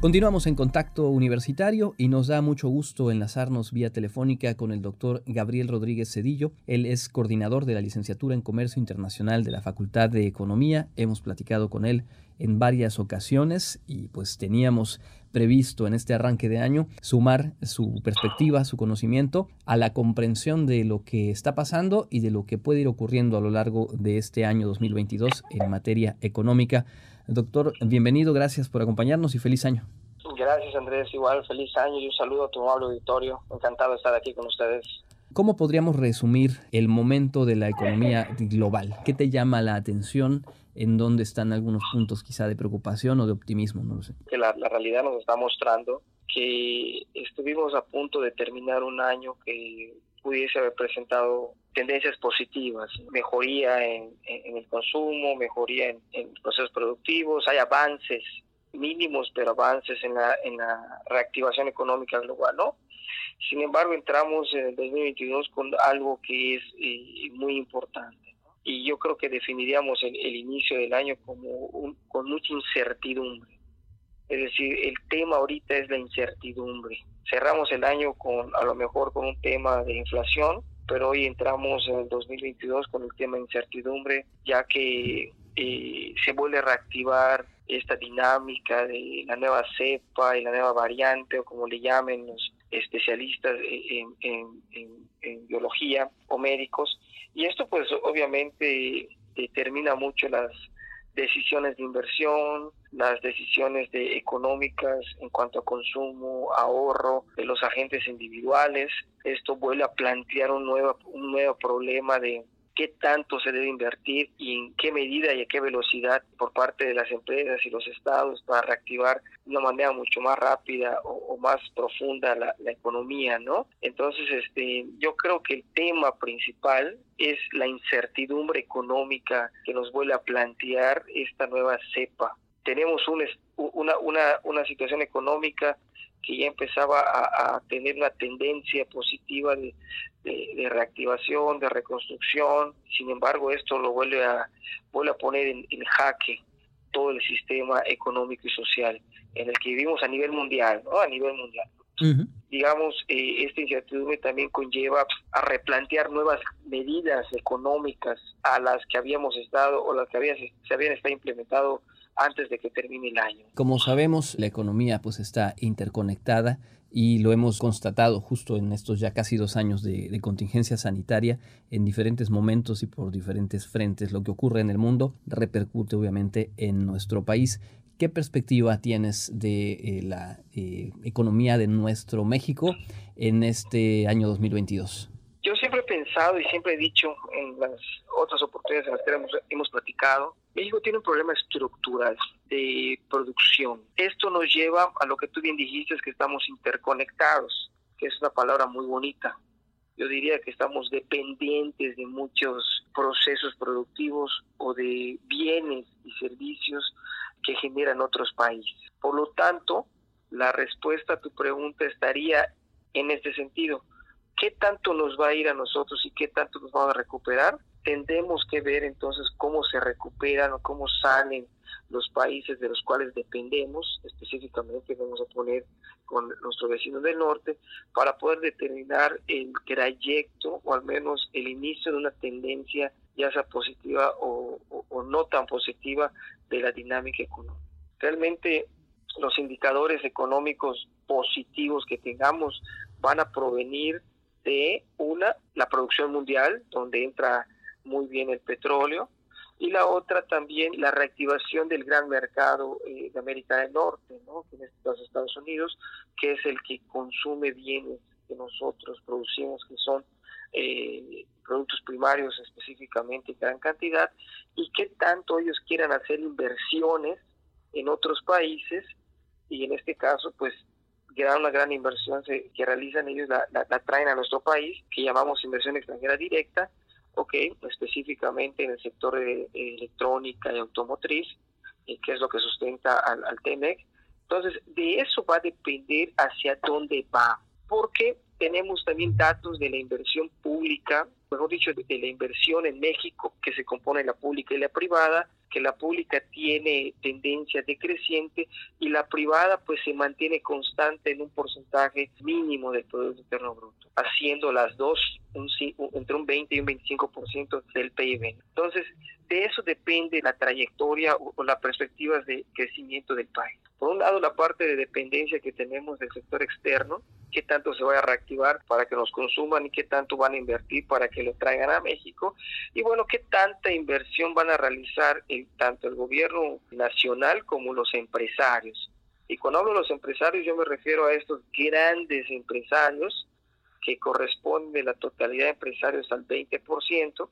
Continuamos en contacto universitario y nos da mucho gusto enlazarnos vía telefónica con el doctor Gabriel Rodríguez Cedillo. Él es coordinador de la licenciatura en Comercio Internacional de la Facultad de Economía. Hemos platicado con él en varias ocasiones y pues teníamos previsto en este arranque de año sumar su perspectiva, su conocimiento a la comprensión de lo que está pasando y de lo que puede ir ocurriendo a lo largo de este año 2022 en materia económica. Doctor, bienvenido, gracias por acompañarnos y feliz año. Gracias Andrés, igual feliz año y un saludo a tu amable auditorio. Encantado de estar aquí con ustedes. ¿Cómo podríamos resumir el momento de la economía global? ¿Qué te llama la atención? ¿En dónde están algunos puntos quizá de preocupación o de optimismo? No lo sé. Que la, la realidad nos está mostrando que estuvimos a punto de terminar un año que pudiese haber presentado tendencias positivas, mejoría en, el consumo, mejoría en, procesos productivos, hay avances mínimos, pero avances en la, en reactivación económica global, ¿no? Sin embargo, entramos en el 2022 con algo que es eh, muy importante. Y yo creo que definiríamos el, inicio del año como con mucha incertidumbre. Es decir, el tema ahorita es la incertidumbre. Cerramos el año con a lo mejor con un tema de inflación, pero hoy entramos en el 2022 con el tema de incertidumbre, ya que eh, se vuelve a reactivar esta dinámica de la nueva cepa y la nueva variante, o como le llamen los especialistas en, biología o médicos. Y esto pues obviamente determina mucho las decisiones de inversión, las decisiones de económicas en cuanto a consumo, ahorro de los agentes individuales. Esto vuelve a plantear un nuevo, un nuevo problema de qué tanto se debe invertir y en qué medida y a qué velocidad por parte de las empresas y los estados para reactivar de una manera mucho más rápida o, más profunda la, economía, ¿no? Entonces, este, yo creo que el tema principal es la incertidumbre económica que nos vuelve a plantear esta nueva cepa. Tenemos una, una, una situación económica que ya empezaba a, tener una tendencia positiva de, reactivación, de reconstrucción. Sin embargo, esto lo vuelve a, vuelve a poner en, jaque todo el sistema económico y social en el que vivimos a nivel mundial, ¿no? A nivel mundial. Digamos, eh, esta incertidumbre también conlleva a replantear nuevas medidas económicas a las que habíamos estado o las que habían, se habían estado implementado antes de que termine el año. Como sabemos, la economía pues está interconectada y lo hemos constatado justo en estos ya casi dos años de, contingencia sanitaria en diferentes momentos y por diferentes frentes. Lo que ocurre en el mundo repercute obviamente en nuestro país. ¿Qué perspectiva tienes de eh, la eh, economía de nuestro México en este año 2022? Yo siempre he pensado y siempre he dicho en las otras oportunidades en las que hemos, hemos platicado, México tiene un problema estructural de producción. Esto nos lleva a lo que tú bien dijiste, es que estamos interconectados, que es una palabra muy bonita. Yo diría que estamos dependientes de muchos procesos productivos o de bienes y servicios que generan otros países. Por lo tanto, la respuesta a tu pregunta estaría en este sentido qué tanto nos va a ir a nosotros y qué tanto nos vamos a recuperar, tendremos que ver entonces cómo se recuperan o cómo salen los países de los cuales dependemos, específicamente vamos a poner con nuestro vecino del norte, para poder determinar el trayecto o al menos el inicio de una tendencia ya sea positiva o, o no tan positiva de la dinámica económica. Realmente los indicadores económicos positivos que tengamos van a provenir de una, la producción mundial, donde entra muy bien el petróleo, y la otra también la reactivación del gran mercado eh, de América del Norte, ¿no? que en este Estados Unidos, que es el que consume bienes que nosotros producimos, que son eh, productos primarios específicamente en gran cantidad, y qué tanto ellos quieran hacer inversiones en otros países, y en este caso, pues, una gran inversión que realizan ellos, la, la traen a nuestro país, que llamamos inversión extranjera directa, ok, específicamente en el sector de, electrónica y automotriz, eh, que es lo que sustenta al, al TEMEC. Entonces, de eso va a depender hacia dónde va, porque tenemos también datos de la inversión pública, mejor dicho, de la inversión en México, que se compone de la pública y la privada, que la pública tiene tendencia decreciente y la privada pues se mantiene constante en un porcentaje mínimo del Producto Interno Bruto, haciendo las dos un, entre un 20 y un 25% del PIB. Entonces, de eso depende la trayectoria o, las perspectivas de crecimiento del país. Por un lado, la parte de dependencia que tenemos del sector externo, qué tanto se va a reactivar para que nos consuman y qué tanto van a invertir para que lo traigan a México. Y bueno, qué tanta inversión van a realizar el, tanto el gobierno nacional como los empresarios. Y cuando hablo de los empresarios, yo me refiero a estos grandes empresarios que corresponden la totalidad de empresarios al 20%,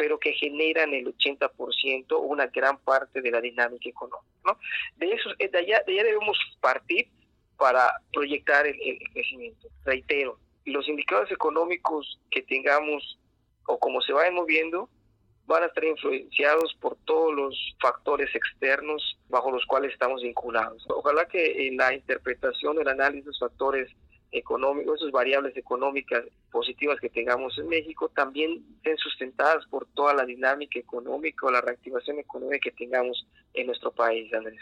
pero que generan el 80% o una gran parte de la dinámica económica. ¿no? De, eso, de, allá, de allá debemos partir para proyectar el, crecimiento. Reitero, los indicadores económicos que tengamos o como se vayan moviendo van a estar influenciados por todos los factores externos bajo los cuales estamos vinculados. Ojalá que en la interpretación, el análisis de los factores económicos, esas variables económicas positivas que tengamos en México, también estén sustentadas por toda la dinámica económica o la reactivación económica que tengamos en nuestro país, Andrés.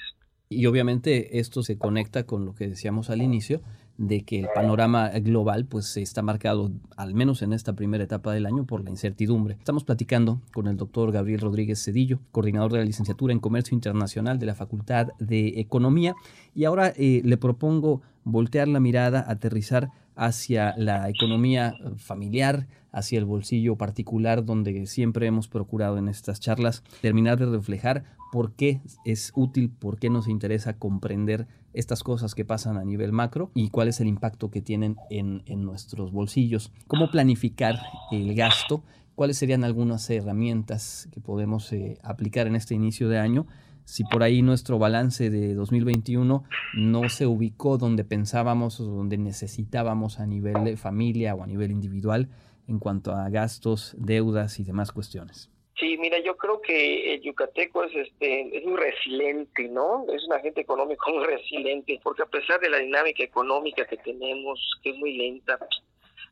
Y obviamente esto se conecta con lo que decíamos al inicio, de que el panorama global pues está marcado, al menos en esta primera etapa del año, por la incertidumbre. Estamos platicando con el doctor Gabriel Rodríguez Cedillo, coordinador de la licenciatura en Comercio Internacional de la Facultad de Economía, y ahora eh, le propongo voltear la mirada, aterrizar hacia la economía familiar, hacia el bolsillo particular, donde siempre hemos procurado en estas charlas terminar de reflejar por qué es útil, por qué nos interesa comprender estas cosas que pasan a nivel macro y cuál es el impacto que tienen en, nuestros bolsillos. Cómo planificar el gasto, cuáles serían algunas herramientas que podemos eh, aplicar en este inicio de año si por ahí nuestro balance de 2021 no se ubicó donde pensábamos o donde necesitábamos a nivel de familia o a nivel individual en cuanto a gastos, deudas y demás cuestiones. Sí, mira, yo creo que el yucateco es, este, es muy resiliente, ¿no? Es un agente económico muy resiliente, porque a pesar de la dinámica económica que tenemos, que es muy lenta,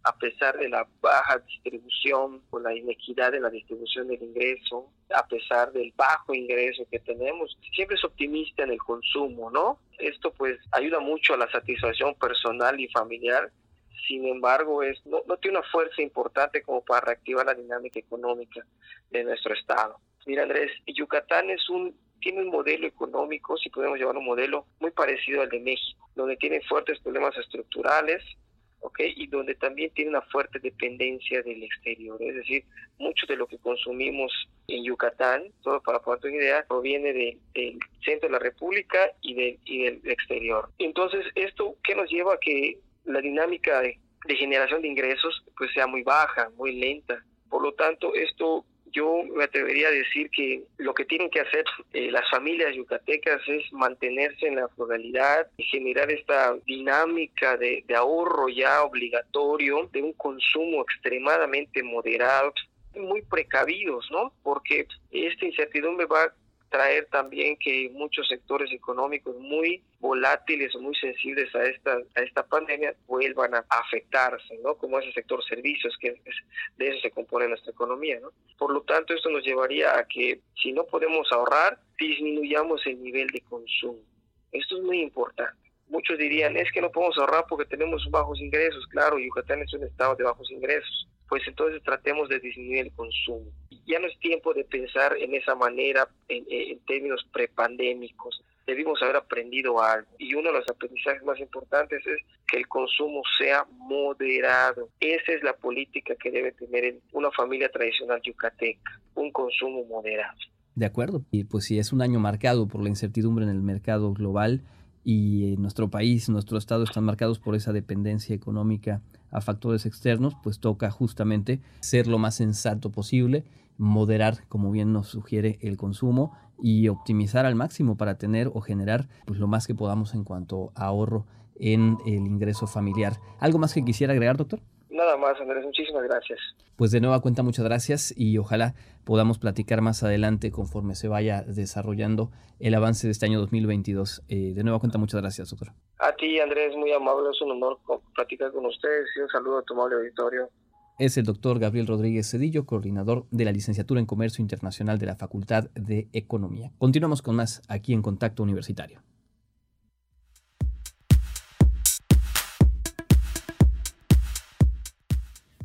a pesar de la baja distribución o la inequidad de la distribución del ingreso, a pesar del bajo ingreso que tenemos, siempre es optimista en el consumo, ¿no? Esto pues ayuda mucho a la satisfacción personal y familiar. Sin embargo, es, no, tiene una fuerza importante como para reactivar la dinámica económica de nuestro estado. Mira, Andrés, Yucatán es un tiene un modelo económico, si podemos llamar un modelo, muy parecido al de México, donde tiene fuertes problemas estructurales, y donde también tiene una fuerte dependencia del exterior. Es decir, mucho de lo que consumimos en Yucatán, todo para poner una idea, proviene del centro de la República y del, y del exterior. Entonces, ¿esto qué nos lleva a que la dinámica de, de generación de ingresos pues sea muy baja, muy lenta? Por lo tanto, esto yo me atrevería a decir que lo que tienen que hacer eh, las familias yucatecas es mantenerse en la frugalidad y generar esta dinámica de, de ahorro ya obligatorio, de un consumo extremadamente moderado, muy precavidos, ¿no? Porque esta incertidumbre va traer también que muchos sectores económicos muy volátiles o muy sensibles a esta a esta pandemia vuelvan a afectarse, ¿no? Como ese sector servicios que de eso se compone nuestra economía, ¿no? Por lo tanto, esto nos llevaría a que si no podemos ahorrar, disminuyamos el nivel de consumo. Esto es muy importante. Muchos dirían, es que no podemos ahorrar porque tenemos bajos ingresos. Claro, Yucatán es un estado de bajos ingresos. Pues entonces tratemos de disminuir el consumo ya no es tiempo de pensar en esa manera en, términos prepandémicos. Debimos haber aprendido algo. Y uno de los aprendizajes más importantes es que el consumo sea moderado. Esa es la política que debe tener una familia tradicional yucateca, un consumo moderado. De acuerdo. Y pues si es un año marcado por la incertidumbre en el mercado global y en nuestro país, nuestro estado están marcados por esa dependencia económica a factores externos, pues toca justamente ser lo más sensato posible, moderar, como bien nos sugiere el consumo y optimizar al máximo para tener o generar pues, lo más que podamos en cuanto a ahorro en el ingreso familiar. ¿Algo más que quisiera agregar, doctor? Nada más, Andrés, muchísimas gracias. Pues de nueva cuenta, muchas gracias y ojalá podamos platicar más adelante conforme se vaya desarrollando el avance de este año 2022. Eh, de nueva cuenta, muchas gracias, doctor. A ti, Andrés, muy amable, es un honor platicar con ustedes y un saludo a tu amable auditorio. Es el doctor Gabriel Rodríguez Cedillo, coordinador de la licenciatura en Comercio Internacional de la Facultad de Economía. Continuamos con más aquí en Contacto Universitario.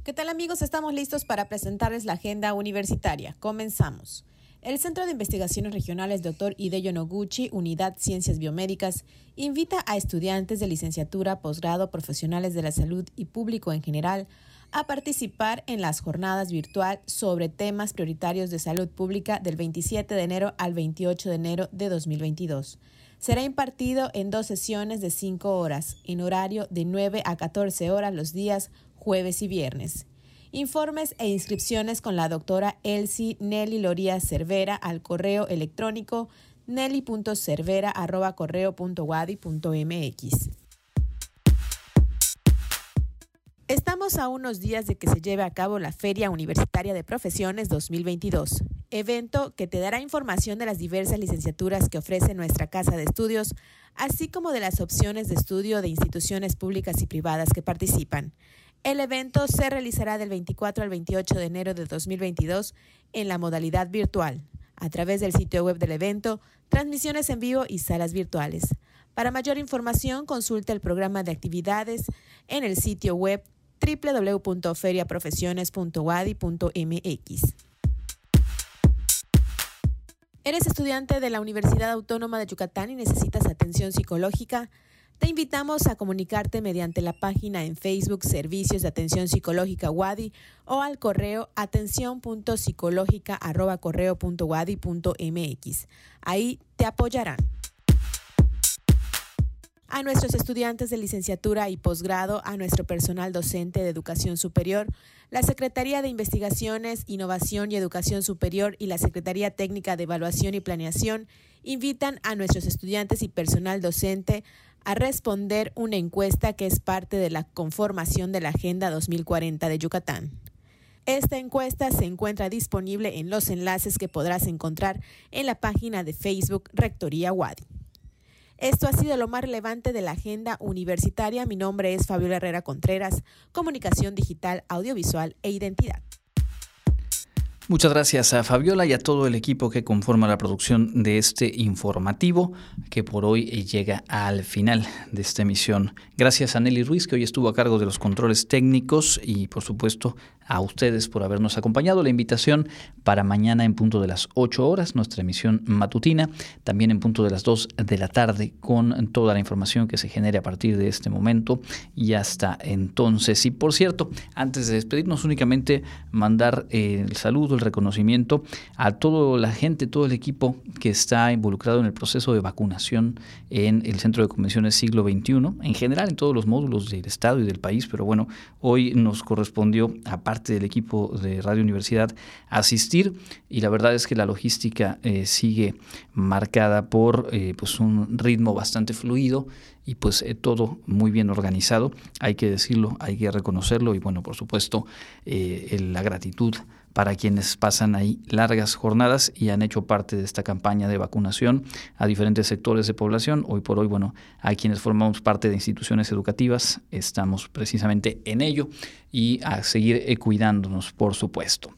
¿Qué tal amigos? Estamos listos para presentarles la agenda universitaria. Comenzamos. El Centro de Investigaciones Regionales Dr. Hideyo Noguchi, Unidad Ciencias Biomédicas, invita a estudiantes de licenciatura, posgrado, profesionales de la salud y público en general a participar en las jornadas virtual sobre temas prioritarios de salud pública del 27 de enero al 28 de enero de 2022. Será impartido en dos sesiones de cinco horas, en horario de 9 a 14 horas los días jueves y viernes. Informes e inscripciones con la doctora Elsie Nelly Loría Cervera al correo electrónico nelly.cervera.correo.wadi.mx. Estamos a unos días de que se lleve a cabo la Feria Universitaria de Profesiones 2022, evento que te dará información de las diversas licenciaturas que ofrece nuestra casa de estudios, así como de las opciones de estudio de instituciones públicas y privadas que participan. El evento se realizará del 24 al 28 de enero de 2022 en la modalidad virtual, a través del sitio web del evento, transmisiones en vivo y salas virtuales. Para mayor información, consulte el programa de actividades en el sitio web www.feriaprofesiones.wadi.mx. ¿Eres estudiante de la Universidad Autónoma de Yucatán y necesitas atención psicológica? Te invitamos a comunicarte mediante la página en Facebook Servicios de Atención Psicológica WADI o al correo atención.psicológica@correo.wadi.mx. Ahí te apoyarán. A nuestros estudiantes de licenciatura y posgrado, a nuestro personal docente de educación superior, la Secretaría de Investigaciones, Innovación y Educación Superior y la Secretaría Técnica de Evaluación y Planeación invitan a nuestros estudiantes y personal docente a responder una encuesta que es parte de la conformación de la Agenda 2040 de Yucatán. Esta encuesta se encuentra disponible en los enlaces que podrás encontrar en la página de Facebook Rectoría Wadi. Esto ha sido lo más relevante de la agenda universitaria. Mi nombre es Fabiola Herrera Contreras, Comunicación Digital, Audiovisual e Identidad. Muchas gracias a Fabiola y a todo el equipo que conforma la producción de este informativo que por hoy llega al final de esta emisión. Gracias a Nelly Ruiz que hoy estuvo a cargo de los controles técnicos y por supuesto a ustedes por habernos acompañado. La invitación para mañana en punto de las 8 horas, nuestra emisión matutina, también en punto de las 2 de la tarde con toda la información que se genere a partir de este momento y hasta entonces. Y por cierto, antes de despedirnos únicamente mandar el saludo, el reconocimiento a toda la gente, todo el equipo que está involucrado en el proceso de vacunación en el Centro de Convenciones Siglo XXI, en general en todos los módulos del Estado y del país, pero bueno, hoy nos correspondió, aparte del equipo de Radio Universidad asistir. Y la verdad es que la logística eh, sigue marcada por eh, pues un ritmo bastante fluido y pues eh, todo muy bien organizado, hay que decirlo, hay que reconocerlo y bueno, por supuesto, la gratitud para quienes pasan ahí largas jornadas y han hecho parte de esta campaña de vacunación a diferentes sectores de población. Hoy por hoy, bueno, a quienes formamos parte de instituciones educativas, estamos precisamente en ello y a seguir eh, cuidándonos, por supuesto.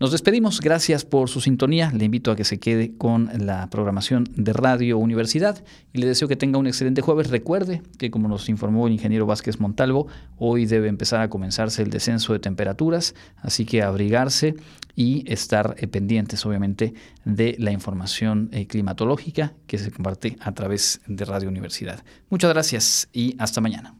Nos despedimos, gracias por su sintonía, le invito a que se quede con la programación de Radio Universidad y le deseo que tenga un excelente jueves. Recuerde que como nos informó el ingeniero Vázquez Montalvo, hoy debe empezar a comenzarse el descenso de temperaturas, así que abrigarse y estar eh, pendientes obviamente de la información eh, climatológica que se comparte a través de Radio Universidad. Muchas gracias y hasta mañana.